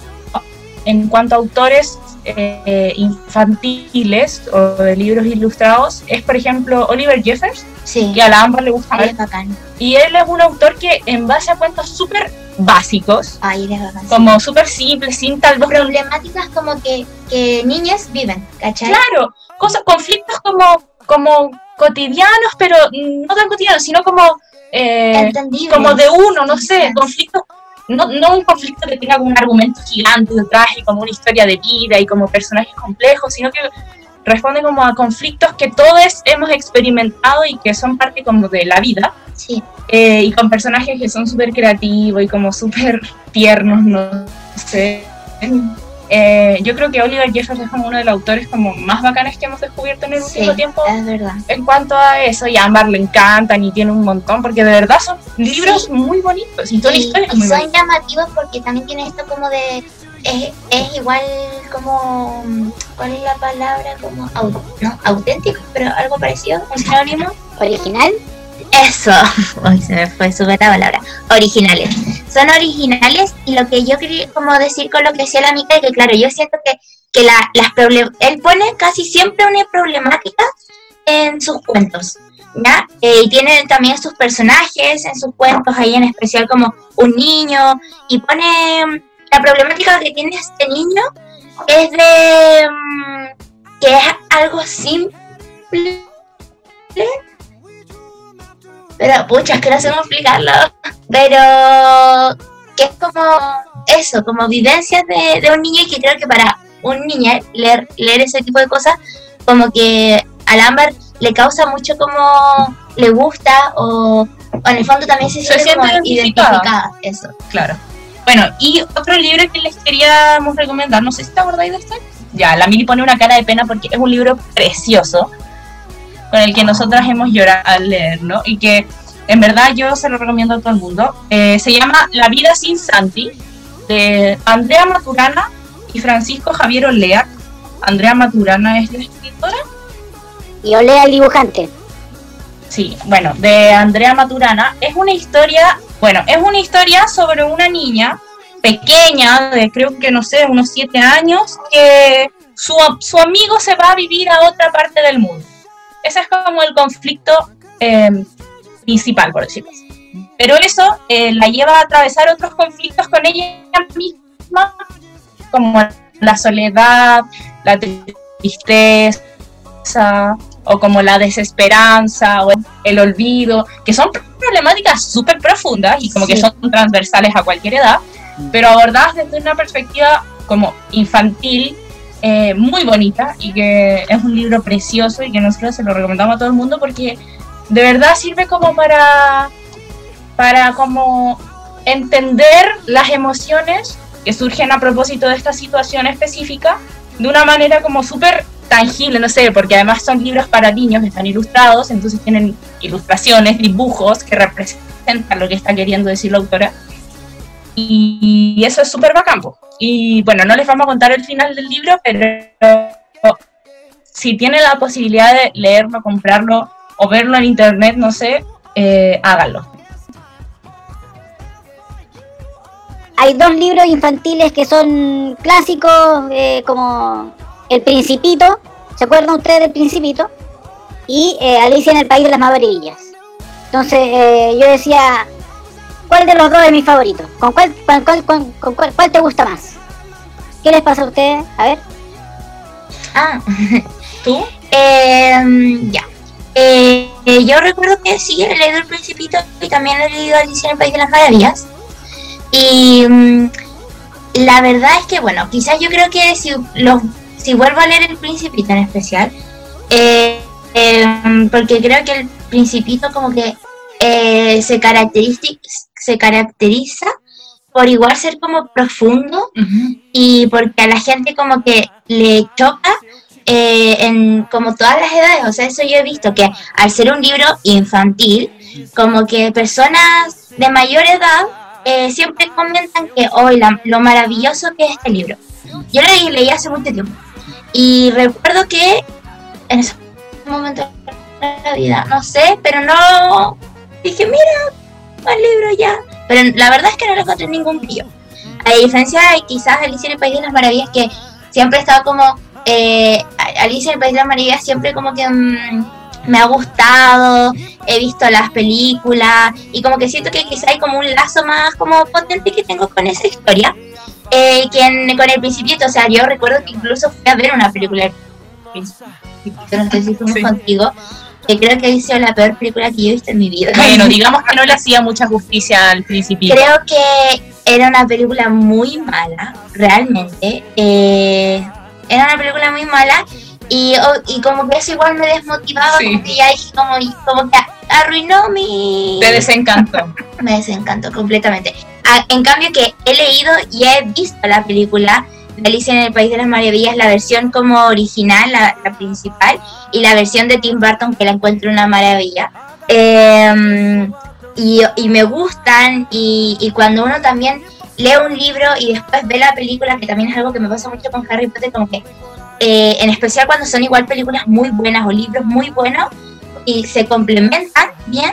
S2: en cuanto a autores eh, infantiles o de libros ilustrados, es por ejemplo Oliver Jeffers,
S1: Sí,
S2: que a la Amber le gusta
S1: ay, bacán.
S2: Y él es un autor que en base a cuentos súper básicos,
S1: Ay, bacán.
S2: como súper simples, sin tal vez
S1: problemáticas como que, que niñas viven, ¿cachai?
S2: Claro, cosas, conflictos como, como cotidianos, pero no tan cotidianos, sino como, eh, como de uno, no sé, conflictos, no, no un conflicto que tenga un argumento gigante detrás y como una historia de vida y como personajes complejos, sino que responde como a conflictos que todos hemos experimentado y que son parte como de la vida.
S1: Sí,
S2: eh, y con personajes que son súper creativos y como súper tiernos, no sé. Eh, yo creo que Oliver Jeffers es como uno de los autores como más bacanes que hemos descubierto en el
S1: sí,
S2: último tiempo
S1: es verdad.
S2: en cuanto a eso. Y a Amber le encantan y tiene un montón, porque de verdad son libros muy bonitos y son
S1: Y,
S2: historias
S1: y
S2: muy
S1: son
S2: bonitas.
S1: llamativos porque también tiene esto como de... Es, es igual como... ¿Cuál es la palabra? Como... au- no, auténtico, pero algo parecido, un sinónimo.
S5: ¿Original?
S1: Eso, Uy, se me fue súper la palabra. Originales. Son originales y lo que yo quería como decir con lo que decía la amiga es que claro, yo siento que, que la, las él pone casi siempre una problemática en sus cuentos. ¿Ya? Eh, y tiene también sus personajes en sus cuentos, ahí en especial como un niño, y pone la problemática que tiene este niño es de mm, que es algo simple, pero pucha, es que no sé cómo explicarlo, pero que es como eso, como vivencias de, de un niño y que creo que para un niño leer, leer ese tipo de cosas, como que al Amber le causa mucho como le gusta o, o en el fondo también se
S2: Se
S1: siente como
S2: identificada,
S1: eso.
S2: Claro. Bueno, y otro libro que les queríamos recomendar, no sé si te acordáis de este. Ya, la Mili pone una cara de pena porque es un libro precioso con el que nosotras hemos llorado al leerlo y que en verdad yo se lo recomiendo a todo el mundo. Eh, se llama La vida sin Santi, de Andrea Maturana y Francisco Javier Olea. Andrea Maturana es la escritora.
S5: Y olea el dibujante.
S2: Sí, bueno, de Andrea Maturana. Es una historia, bueno, es una historia sobre una niña pequeña, de creo que no sé, unos siete años, que su, su amigo se va a vivir a otra parte del mundo. Ese es como el conflicto eh, principal, por decirlo así. Pero eso eh, la lleva a atravesar otros conflictos con ella misma, como la soledad, la tristeza, o como la desesperanza, o el olvido, que son problemáticas súper profundas y como que son transversales a cualquier edad, pero abordadas desde una perspectiva como infantil, eh, muy bonita y que es un libro precioso y que nosotros se lo recomendamos a todo el mundo porque de verdad sirve como para, para como entender las emociones que surgen a propósito de esta situación específica de una manera como súper tangible, no sé, porque además son libros para niños que están ilustrados, entonces tienen ilustraciones, dibujos que representan lo que está queriendo decir la autora. Y, eso es súper bacán. Y bueno, no les vamos a contar el final del libro, pero si tienen la posibilidad de leerlo, comprarlo o verlo en internet, no sé, eh, háganlo.
S5: Hay dos libros infantiles que son clásicos, eh, como El Principito, ¿se acuerdan ustedes del Principito? Y eh, Alicia en el País de las Maravillas. Entonces eh, yo decía, ¿cuál de los dos es mi favorito? ¿Con cuál, con con- cuál, te gusta más? ¿Qué les pasa a ustedes? A ver.
S1: Ah,
S2: ¿Tú?
S1: Eh, ya. Eh, yo recuerdo que sí, he leído El Principito y también he leído Alicia en el País de las Maravillas. Y mm, la verdad es que, bueno, quizás yo creo que si, los, si vuelvo a leer El Principito en especial, eh, eh, porque creo que El Principito como que eh, se, caracteriza, se caracteriza por igual ser como profundo y porque a la gente como que le choca eh, en como todas las edades, o sea, eso yo he visto que al ser un libro infantil, como que personas de mayor edad eh, siempre comentan que hoy lo maravilloso que es este libro. Yo lo leí, hace mucho tiempo y recuerdo que en ese momento de la vida, no sé, pero no dije, mira, el libro ya. Pero la verdad es que no le encontré ningún brillo. A diferencia de quizás Alicia en el País de las Maravillas, que siempre he estado como. Eh, Alicia en el País de las Maravillas siempre como que. mm, me ha gustado, he visto las películas y como que siento que quizá hay como un lazo más como potente que tengo con esa historia eh, que en- con el Principito, o sea, yo recuerdo que incluso fui a ver una película Principito, no sé si fuimos contigo, que creo que ha sido la peor película que yo he visto en mi vida.
S2: Bueno, digamos que no le hacía mucha justicia al principio.
S1: Creo que era una película muy mala, realmente. Eh, era una película muy mala y, y como que eso igual me desmotivaba,
S2: Sí.
S1: como que ya dije como, como que arruinó mi...
S2: Te desencantó.
S1: Me desencantó completamente. Ah, en cambio que he leído y he visto la película de Alicia en el País de las Maravillas, la versión como original, la, la principal, y la versión de Tim Burton que la encuentro una maravilla. Eh, y, y me gustan y, y cuando uno también lee un libro y después ve la película, que también es algo que me pasa mucho con Harry Potter, como que eh, en especial cuando son igual películas muy buenas o libros muy buenos y se complementan bien,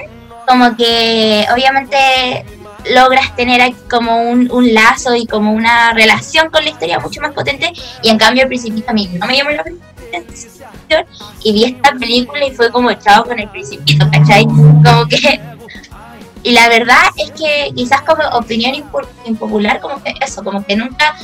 S1: como que obviamente logras tener como un, lazo y como una relación con la historia mucho más potente y en cambio el principito a mí no me llamó la atención y vi esta película y fue como chao con el principito, ¿cachai? Como que y la verdad es que quizás como opinión impopular, como que eso, como que nunca,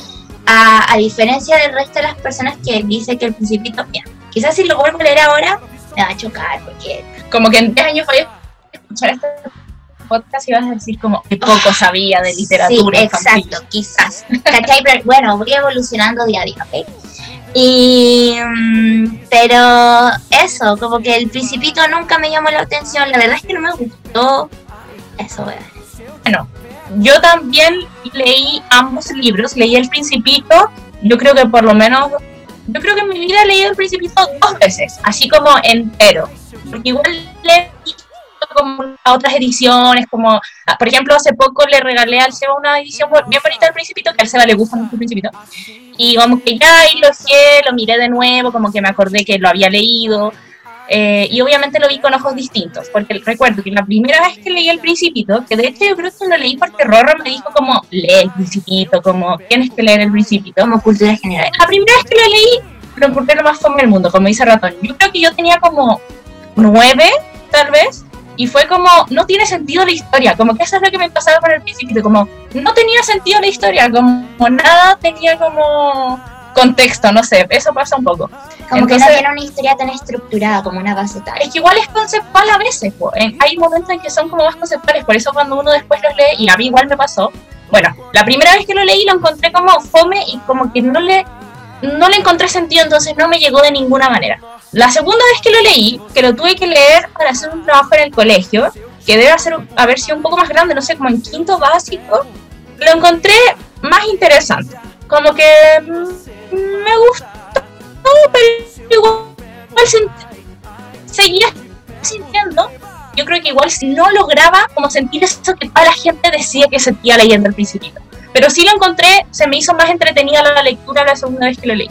S1: a, a diferencia del resto de las personas que dice que el principito, mira, quizás si lo vuelvo a leer ahora, me va a chocar, porque
S2: Como que en 10 años voy a escuchar este podcast y vas a decir como que poco sabía de literatura.
S1: Sí, exacto, quizás. ¿Cachai? Pero bueno, voy evolucionando día a día, ¿ok? Y, mm, pero eso, como que el principito nunca me llamó la atención, la verdad es que no me gustó. Eso.
S2: Bueno, yo también leí ambos libros, leí El Principito, yo creo que por lo menos, yo creo que en mi vida he leído El Principito dos veces, así como entero, porque igual le he visto como a otras ediciones, como, por ejemplo, hace poco le regalé al Seba una edición bien bonita del Principito, que al Seba le gusta mucho el Principito, y como que ya ahí lo lo miré de nuevo, como que me acordé que lo había leído, eh, y obviamente lo vi con ojos distintos, porque recuerdo que la primera vez que leí El Principito, que de hecho yo creo que lo leí porque Rorro me dijo como, lee El Principito, como, tienes que leer El Principito.
S1: Como cultura general.
S2: La primera vez que lo leí, lo encontré lo más fome del mundo, como dice Ratón. Yo creo que yo tenía como nueve, tal vez, y fue como, no tiene sentido la historia, como que eso es lo que me pasaba con El Principito, como, no tenía sentido la historia, como nada tenía como contexto, no sé, eso pasa un poco.
S1: Como que
S2: Entonces-
S1: no tiene una historia tan estructurada como una base tal.
S2: es que igual es conceptual a veces, po. Hay momentos en que son como más conceptuales, por eso cuando uno después los lee, y a mí igual me pasó, bueno, la primera vez que lo leí lo encontré como fome y como que no le, no le encontré sentido, entonces no me llegó de ninguna manera. La segunda vez que lo leí, que lo tuve que leer para hacer un trabajo en el colegio, que debe ser, haber sido un poco más grande, no sé, como en quinto básico, lo encontré más interesante. Como que mm, me gustó, pero igual seguía sintiendo, yo creo que igual no lograba como sentir eso que toda la gente decía que sentía leyendo el Principito. Pero sí lo encontré, se me hizo más entretenida la lectura la segunda vez que lo leí.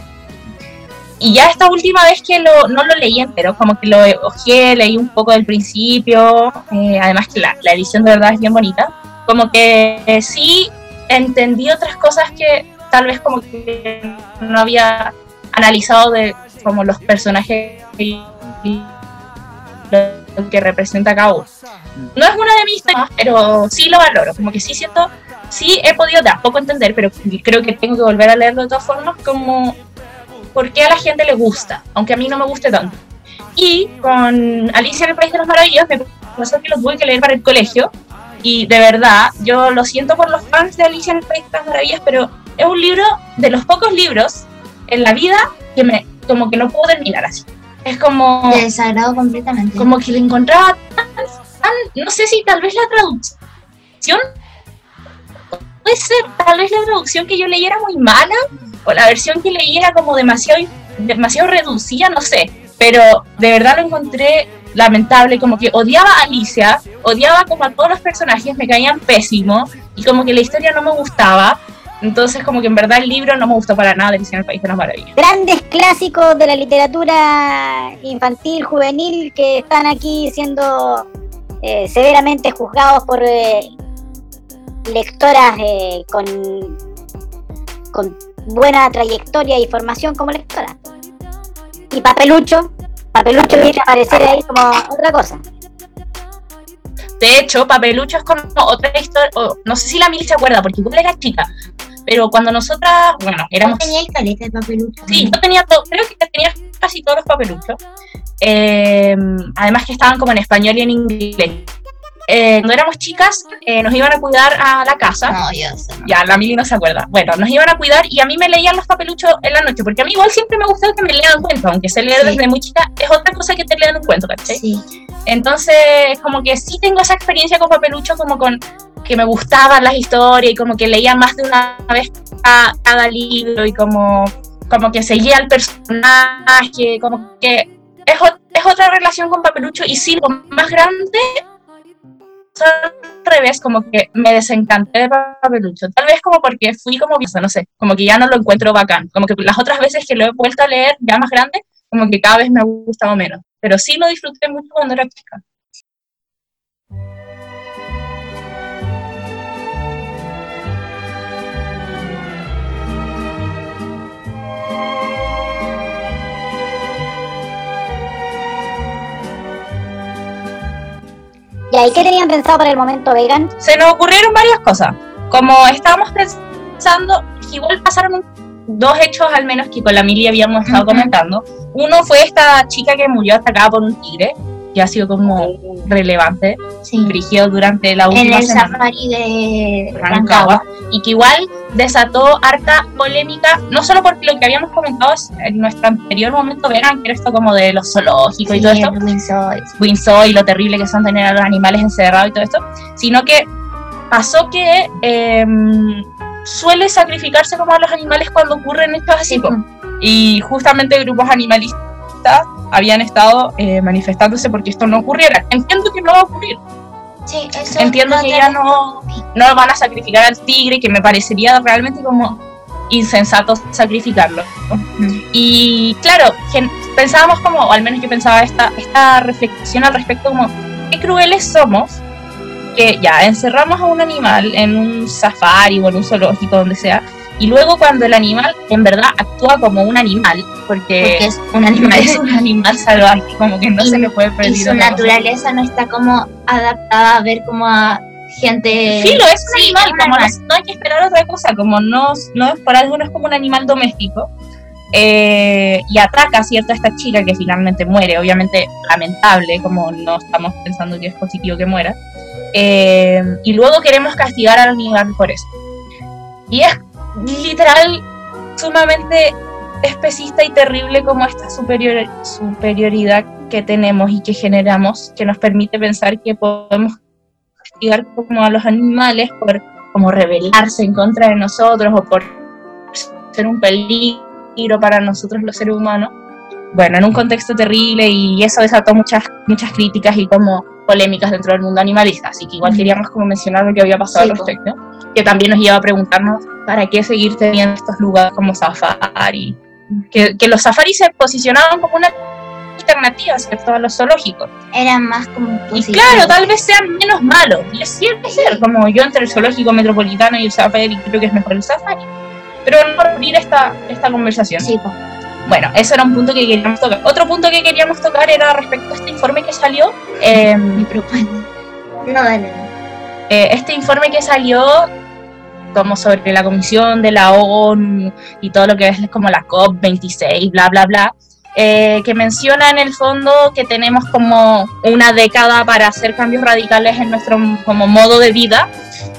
S2: Y ya esta última vez que lo, no lo leí entero, como que lo ojeé, leí un poco del principio, eh, además que la, la edición de verdad es bien bonita, como que eh, sí entendí otras cosas que tal vez como que no había analizado de como los personajes y lo que representa cada uno. No es una de mis temas, pero sí lo valoro, como que sí siento, sí he podido de a poco entender, pero creo que tengo que volver a leerlo de todas formas, como por qué a la gente le gusta, aunque a mí no me guste tanto. Y con Alicia en el País de las Maravillas me pasó que lo tuve que leer para el colegio, y de verdad, yo lo siento por los fans de Alicia en el País de las Maravillas, pero es un libro de los pocos libros en la vida que me como que no puedo terminar así. Es como
S1: Te desagrado completamente.
S2: como que le encontraba tan, tan- no sé si tal vez la traducción puede ser, tal vez la traducción que yo leí era muy mala o la versión que leí era como demasiado demasiado reducida, no sé, pero de verdad lo encontré lamentable, como que odiaba a Alicia, odiaba como a todos los personajes, me caían pésimo y como que la historia no me gustaba. Entonces, como que en verdad el libro no me gustó para nada de Alicia en el País de las Maravillas.
S5: Grandes clásicos de la literatura infantil, juvenil, que están aquí siendo eh, severamente juzgados por eh, lectoras eh, con, con buena trayectoria y formación como lectora. Y Papelucho, Papelucho viene a aparecer ahí como otra cosa.
S2: De hecho, Papelucho es como otra historia, no sé si la Mili se acuerda, porque igual era chica, pero cuando nosotras, bueno, éramos...
S1: tenía el caleta de papelucho.
S2: Sí, yo tenía todo, creo que tenía casi todos los papeluchos. Eh, además que estaban como en español y en inglés. Eh, cuando éramos chicas, eh, nos iban a cuidar a la casa.
S1: No, yo sé, no.
S2: Ya, la Mili no se acuerda. Bueno, nos iban a cuidar y a mí me leían los papeluchos en la noche, porque a mí igual siempre me gustó que me lean cuentos, aunque se lee
S1: Sí.
S2: desde muy chica, es otra cosa que te lean un cuento, ¿cachai?
S1: Sí.
S2: Entonces, como que sí tengo esa experiencia con papelucho, como con que me gustaban las historias y como que leía más de una vez ca- cada, libro y como, como que seguía al personaje, como que es, es otra relación con papelucho y sí, lo más grande al revés, como que me desencanté de papelucho. Tal vez como porque fui como no sé, como que ya no lo encuentro bacán. Como que las otras veces que lo he vuelto a leer ya más grande, como que cada vez me ha gustado menos. Pero sí lo disfruté mucho cuando era chica.
S5: ¿Y ahí qué tenían pensado para el momento vegan?
S2: se nos ocurrieron varias cosas. Como estábamos pensando, igual pasaron dos hechos al menos que con la Mili habíamos estado comentando. Uno fue esta chica que murió atacada por un tigre, que ha sido como relevante,
S1: Sí.
S2: dirigido durante la
S1: En
S2: última
S1: el
S2: semana.
S1: safari de
S2: Rancagua, y que igual desató harta polémica, no solo por lo que habíamos comentado en nuestro anterior momento vegan, que era esto como de los zoológicos y todo esto, Windsor y lo terrible que son tener a los animales encerrados y todo esto, sino que pasó que em, suele sacrificarse como a los animales cuando ocurren estos así. po. Y justamente grupos animalistas habían estado eh, manifestándose porque esto no ocurriera. Entiendo que no va a ocurrir.
S1: Sí, eso
S2: Entiendo que ya no, no van a sacrificar al tigre, que me parecería realmente como insensato sacrificarlo. ¿no? Y claro, pensábamos como, o al menos yo pensaba esta, esta reflexión al respecto como, qué crueles somos que ya encerramos a un animal en un safari o en un zoológico, donde sea, y luego cuando el animal en verdad actúa como un animal, porque,
S1: Porque es un animal.
S2: es un animal salvaje, como que no
S1: Y-
S2: se le puede
S1: y
S2: perder
S1: su
S2: otra cosa.
S1: naturaleza no está como adaptada a ver como a gente
S2: Filo, es un
S1: Sí,
S2: animal, como
S1: animal.
S2: no, no hay que esperar otra cosa, como no, no es por algo no es como un animal doméstico. eh, y ataca ¿cierto? a esta chica que finalmente muere, obviamente lamentable, como no estamos pensando que es positivo que muera. eh, y luego queremos castigar al animal por eso. Y es literal sumamente especista y terrible como esta superior, superioridad que tenemos y que generamos, que nos permite pensar que podemos castigar como a los animales por como rebelarse en contra de nosotros o por ser un peligro para nosotros los seres humanos. Bueno, en un contexto terrible y eso desató muchas, muchas críticas y como polémicas dentro del mundo animalista, así que igual queríamos como mencionar lo que había pasado
S1: Sí,
S2: al respecto, que también nos lleva a preguntarnos para qué seguir teniendo estos lugares como safari, que, que los safaris se posicionaban como una alternativa, ¿cierto?, a los zoológicos.
S1: eran más como
S2: Y claro, tal vez sean menos malos. Y es cierto ser, como yo entre el zoológico metropolitano y el safari, creo que es mejor el safari. Pero no abrir esta, esta conversación.
S1: Sí, po.
S2: Bueno, eso era un punto que queríamos tocar. Otro punto que queríamos tocar era respecto a este informe que salió. eh,
S1: Mi propuesta. No, dale.
S2: eh, este informe que salió como sobre la comisión de la ONU y todo lo que es como la COP26, bla, bla, bla, eh, que menciona en el fondo que tenemos como una década para hacer cambios radicales en nuestro como modo de vida,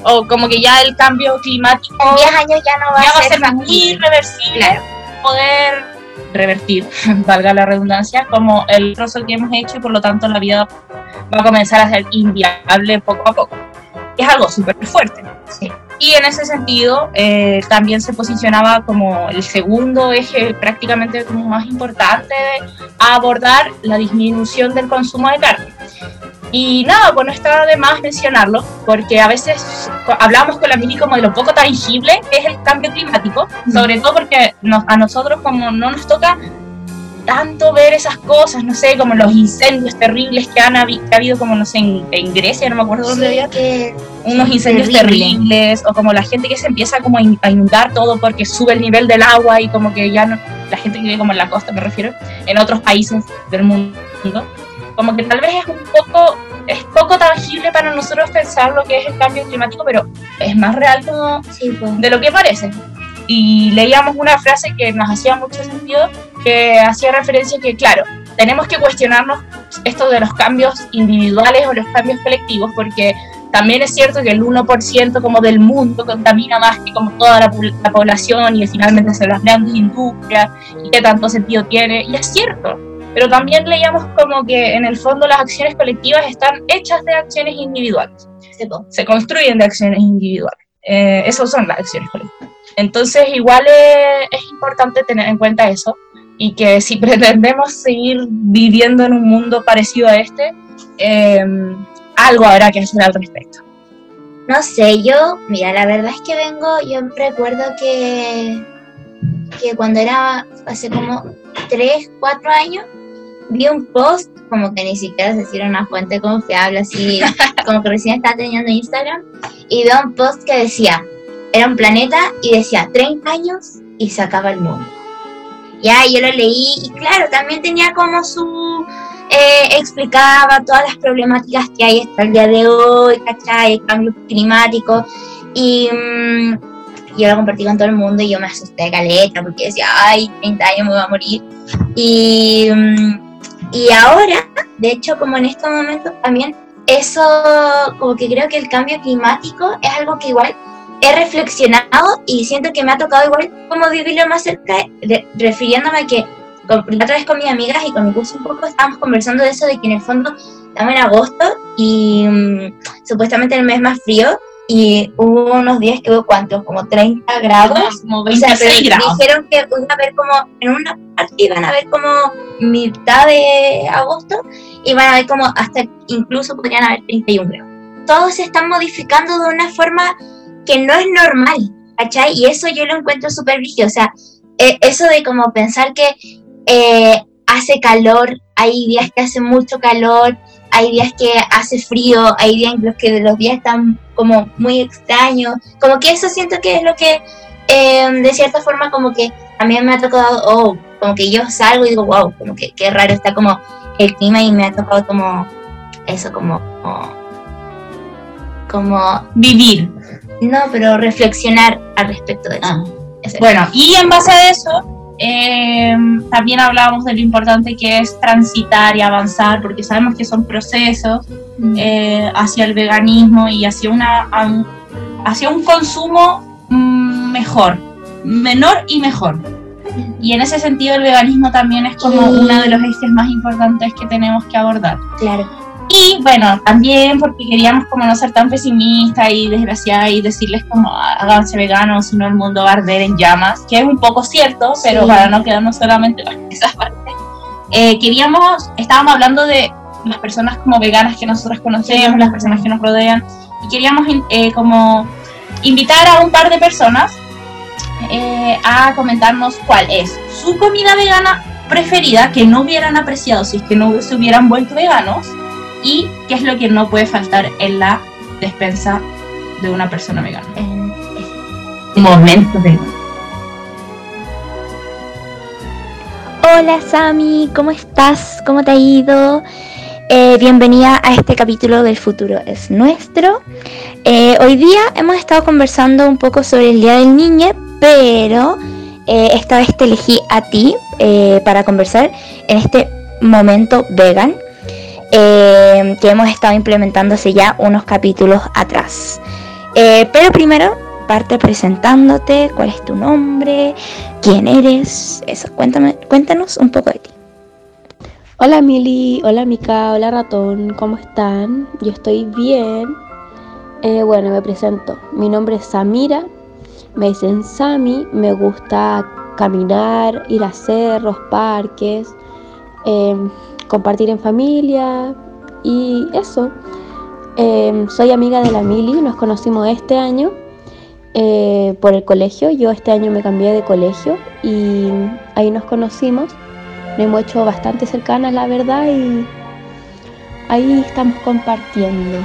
S2: o como que ya el cambio climático
S1: En 10 años ya no va,
S2: ya va
S1: a ser
S2: muy
S1: factible.
S2: irreversible
S1: Claro.
S2: poder revertir, valga la redundancia, como el trozo que hemos hecho y por lo tanto la vida va a comenzar a ser inviable poco a poco. Es algo súper fuerte.
S1: Sí.
S2: Y en ese sentido eh, también se posicionaba como el segundo eje prácticamente como más importante de abordar la disminución del consumo de carne. Y nada, pues no está de más mencionarlo, porque a veces hablamos con la Mili como de lo poco tangible que es el cambio climático, sobre todo porque nos- a nosotros como no nos toca tanto ver esas cosas, no sé, como los incendios terribles que han habi- que ha habido como, no sé, en, en Grecia, no me acuerdo dónde
S1: Sí,
S2: había,
S1: que
S2: unos incendios
S1: Terrible.
S2: terribles o como la gente que se empieza como a inundar todo porque sube el nivel del agua y como que ya no, la gente que vive como en la costa me refiero, en otros países del mundo, como que tal vez es un poco, es poco tangible para nosotros pensar lo que es el cambio climático, pero es más real como
S1: Sí, pues.
S2: de lo que parece. Y leíamos una frase que nos hacía mucho sentido, que hacía referencia que, claro, tenemos que cuestionarnos esto de los cambios individuales o los cambios colectivos, porque también es cierto que el 1% como del mundo contamina más que como toda la, la población y finalmente son las grandes industrias y qué tanto sentido tiene, y es cierto. Pero también leíamos como que en el fondo las acciones colectivas están hechas de acciones individuales se construyen de acciones individuales. Eh, esas son las acciones colectivas. Entonces, igual eh, es importante tener en cuenta eso y que si pretendemos seguir viviendo en un mundo parecido a este, eh, algo habrá que hacer al respecto.
S1: No sé, yo, mira, la verdad es que vengo, yo recuerdo que, que cuando era hace como 3, 4 años, vi un post, como que ni siquiera se hiciera una fuente confiable, así como que recién estaba teniendo Instagram, y veo un post que decía, era un planeta y decía 30 años y se acaba el mundo. Ya, yo lo leí y claro, también tenía como su... eh, explicaba todas las problemáticas que hay hasta el día de hoy, ¿cachai? El cambio climático. Y mm, yo lo compartí con todo el mundo y yo me asusté de caleta porque decía, ay, 30 años me voy a morir. Y, mm, y ahora, de hecho, como en estos momentos también, eso, como que creo que el cambio climático es algo que igual he reflexionado y siento que me ha tocado igual como vivirlo más cerca, de- refiriéndome a que con- la otra vez con mis amigas y con mi curso un poco estábamos conversando de eso, de que en el fondo estamos en agosto y mm, supuestamente el mes más frío y hubo unos días que hubo cuántos, como 30 grados.
S2: Como
S1: O sea,
S2: 26
S1: pero
S2: grados.
S1: dijeron que iba a haber como, en una parte iban a ver como mitad de agosto y van a ver como hasta incluso podrían haber 31 grados. Todos se están modificando de una forma que no es normal, ¿cachai? Y eso yo lo encuentro súper rígido, o sea, eh, eso de como pensar que eh, hace calor, hay días que hace mucho calor, hay días que hace frío, hay días en los que los días están como muy extraños, como que eso siento que es lo que eh, de cierta forma como que a mí me ha tocado, oh, como que yo salgo y digo, wow, como que qué raro está como el clima y me ha tocado como eso, como, como, como
S2: Vivir.
S1: No, pero reflexionar al respecto de eso. Eso.
S2: Bueno, y en base a eso, eh, también hablábamos de lo importante que es transitar y avanzar, porque sabemos que son procesos eh, hacia el veganismo y hacia, una, hacia un consumo mm, mejor, menor y mejor. Y en ese sentido el veganismo también es como
S1: Sí.
S2: uno de los ejes más importantes que tenemos que abordar.
S1: claro.
S2: Y bueno, también porque queríamos como no ser tan pesimistas y desgraciadas y decirles como "Ah, háganse veganos, si no el mundo va a arder en llamas, que es un poco cierto, pero
S1: Sí.
S2: para no quedarnos solamente en esa parte. eh, queríamos, estábamos hablando de las personas como veganas que nosotros conocemos, las personas que nos rodean, y queríamos eh, como invitar a un par de personas eh, a comentarnos cuál es su comida vegana preferida que no hubieran apreciado si es que no se hubieran vuelto veganos y qué es lo que no puede faltar en la despensa de una persona vegana.
S1: En-
S2: Momento de
S10: Hola Sami, ¿cómo estás? ¿Cómo te ha ido? Eh, bienvenida a este capítulo del futuro es nuestro. Eh, hoy día hemos estado conversando un poco sobre el Día del Niño, pero eh, esta vez te elegí a ti eh, para conversar en este momento vegan eh, que hemos estado implementando hace ya unos capítulos atrás. Eh, pero primero, parte presentándote, cuál es tu nombre, quién eres, eso, cuéntame, cuéntanos un poco de ti.
S12: Hola Mili, hola Mika, hola Ratón, ¿cómo están? Yo estoy bien. Eh, bueno, me presento. Mi nombre es Samira, me dicen Sami, me gusta caminar, ir a cerros, parques, eh, compartir en familia y eso. Eh, soy amiga de la Mili, nos conocimos este año eh, por el colegio. Yo este año me cambié de colegio y ahí nos conocimos. Nos hemos hecho bastante cercanas, la verdad, y ahí estamos compartiendo.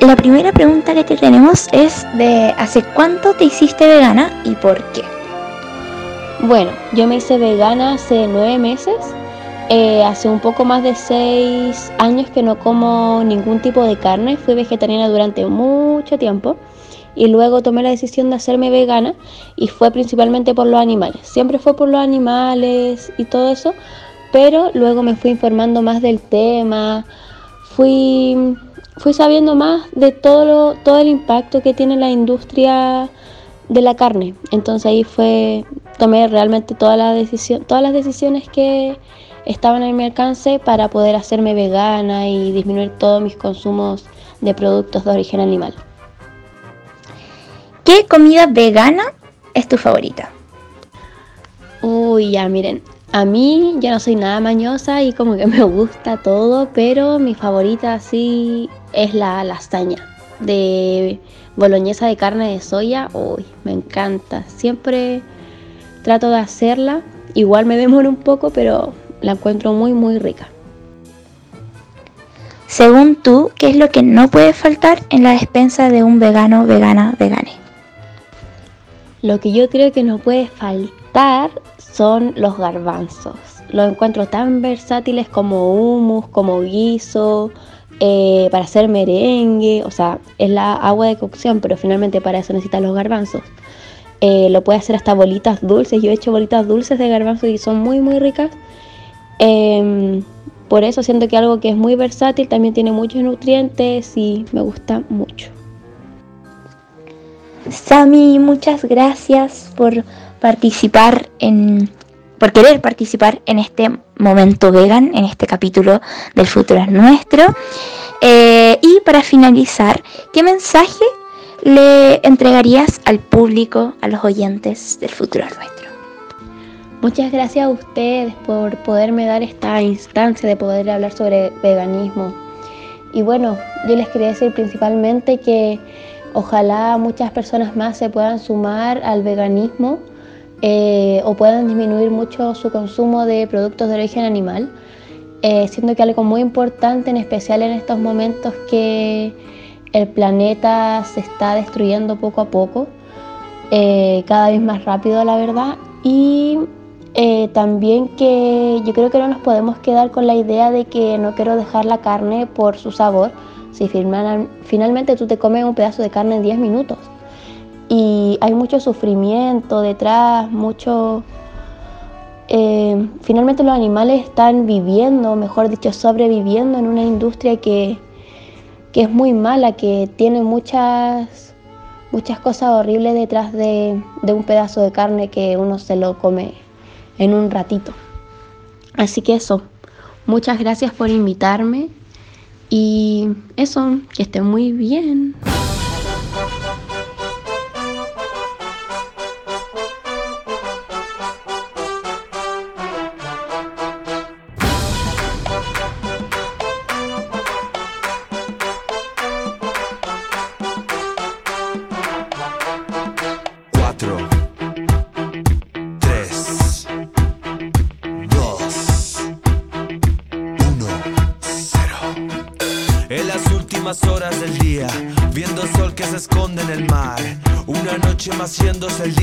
S10: la primera pregunta que te tenemos es de ¿hace cuánto te hiciste vegana y por qué?
S12: Bueno, yo me hice vegana hace nueve meses. Eh, hace un poco más de seis años que no como ningún tipo de carne. Fui vegetariana durante mucho tiempo y luego tomé la decisión de hacerme vegana y fue principalmente por los animales. Siempre fue por los animales y todo eso, pero luego me fui informando más del tema, fui, fui sabiendo más de todo, lo, todo el impacto que tiene la industria de la carne. Entonces ahí fue, tomé realmente todas las decisiones que estaban a mi alcance para poder hacerme vegana y disminuir todos mis consumos de productos de origen animal.
S10: ¿Qué comida vegana es tu favorita?
S12: Uy, ya miren, a mí yo no soy nada mañosa y como que me gusta todo, pero mi favorita sí es la lasaña de boloñesa de carne de soya. Uy, me encanta. Siempre trato de hacerla. Igual me demoro un poco, pero la encuentro muy muy rica.
S10: Según tú, ¿qué es lo que no puede faltar en la despensa de un vegano, vegana, vegane?
S12: Lo que yo creo que no puede faltar son los garbanzos. Los encuentro tan versátiles como humus, como guiso, eh, para hacer merengue, o sea, es la agua de cocción, pero finalmente para eso necesitas los garbanzos. Eh, lo puede hacer hasta bolitas dulces. Yo he hecho bolitas dulces de garbanzos y son muy, muy ricas. Em, por eso siento que algo que es muy versátil, también tiene muchos nutrientes y me gusta mucho.
S10: Sami, muchas gracias por participar en por querer participar en este momento vegan, en este capítulo del futuro es nuestro. Eh, y para finalizar, ¿qué mensaje le entregarías al público, a los oyentes del futuro es nuestro?
S12: Muchas gracias a ustedes por poderme dar esta instancia de poder hablar sobre veganismo. Y bueno, yo les quería decir principalmente que ojalá muchas personas más se puedan sumar al veganismo eh, o puedan disminuir mucho su consumo de productos de origen animal, eh, siendo que algo muy importante, en especial en estos momentos que el planeta se está destruyendo poco a poco, eh, cada vez más rápido la verdad, y también que yo creo que no nos podemos quedar con la idea de que no quiero dejar la carne por su sabor, si finalmente tú te comes un pedazo de carne en 10 minutos. Y hay mucho sufrimiento detrás, mucho... Eh, finalmente los animales están viviendo, mejor dicho, sobreviviendo en una industria que, que es muy mala, que tiene muchas, muchas cosas horribles detrás de, de un pedazo de carne que uno se lo come en un ratito. Así que eso, muchas gracias por invitarme y eso, que estén muy bien.
S6: Haciéndose el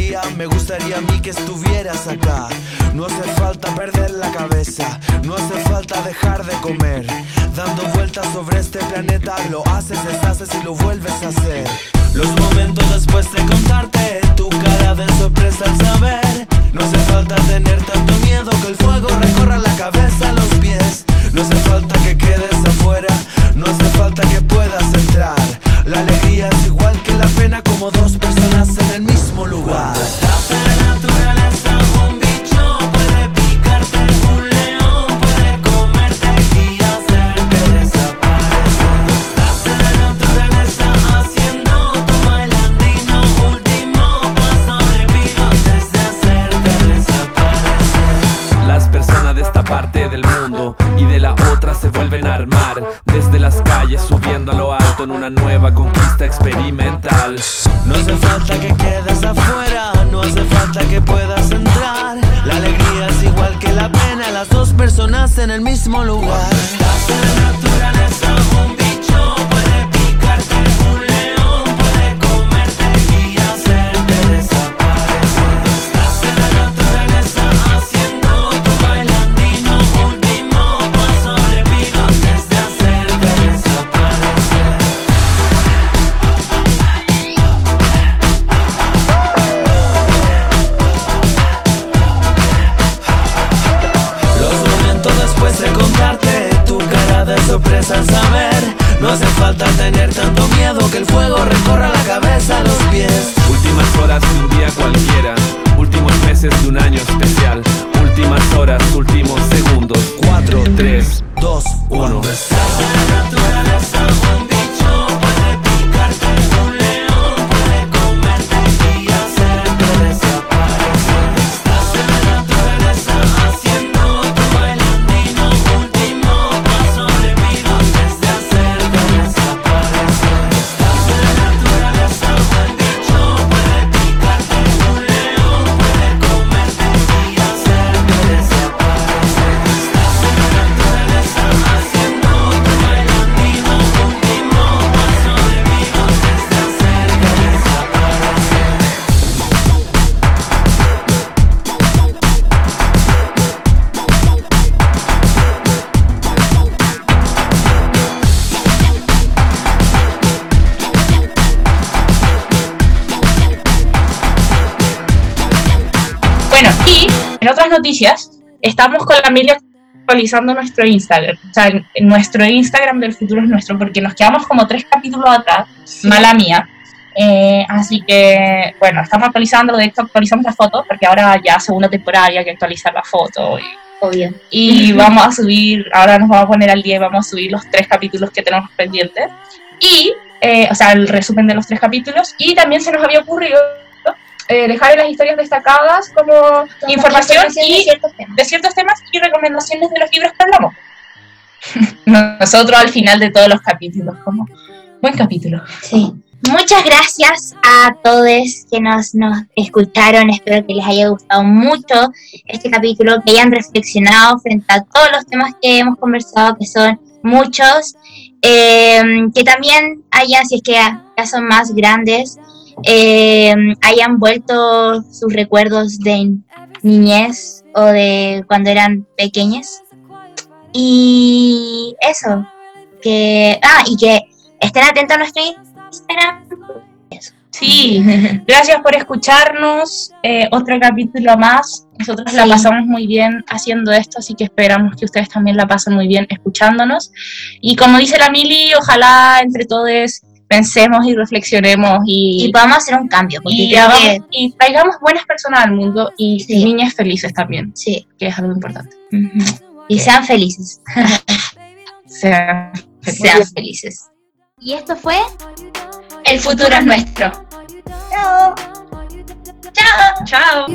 S6: en
S2: otras noticias, estamos con la Emilia actualizando nuestro Instagram. O sea, nuestro Instagram del futuro es nuestro, porque nos quedamos como tres capítulos atrás, mala mía. Eh, así que, bueno, estamos actualizando, de hecho actualizamos la foto, porque ahora ya segunda temporada y hay que actualizar la foto. Y,
S1: Obvio.
S2: y vamos a subir, ahora nos vamos a poner al día y vamos a subir los tres capítulos que tenemos pendientes. Y, eh, o sea, el resumen de los tres capítulos. Y también se nos había ocurrido eh, dejar en las historias destacadas como información
S1: de
S2: y
S1: ciertos temas.
S2: de ciertos temas y recomendaciones de los libros que hablamos. Nosotros al final de todos los capítulos, como buen capítulo.
S1: Sí. Muchas gracias a todos que nos, nos escucharon. Espero que les haya gustado mucho este capítulo, que hayan reflexionado frente a todos los temas que hemos conversado, que son muchos. Eh, que también hayan, si es que ya son más grandes, eh, hayan vuelto sus recuerdos de niñez o de cuando eran pequeños. Y eso, que, ah, y que estén atentos a nuestro Instagram.
S2: Sí, gracias por escucharnos. eh, otro capítulo más. Nosotros la
S1: Sí.
S2: pasamos muy bien haciendo esto, así que esperamos que ustedes también la pasen muy bien escuchándonos. Y como dice la Mili, ojalá entre todos pensemos y reflexionemos y,
S1: Y podamos hacer un cambio,
S2: y,
S1: creo
S2: hagamos-
S1: que
S2: y traigamos buenas personas al mundo y
S1: Sí.
S2: niñas felices también,
S1: sí.
S2: que es algo importante.
S1: Y sean felices.
S2: Sean
S1: Sean felices. Y esto fue
S2: El futuro es nuestro.
S1: Chao. Chao.
S2: Chao.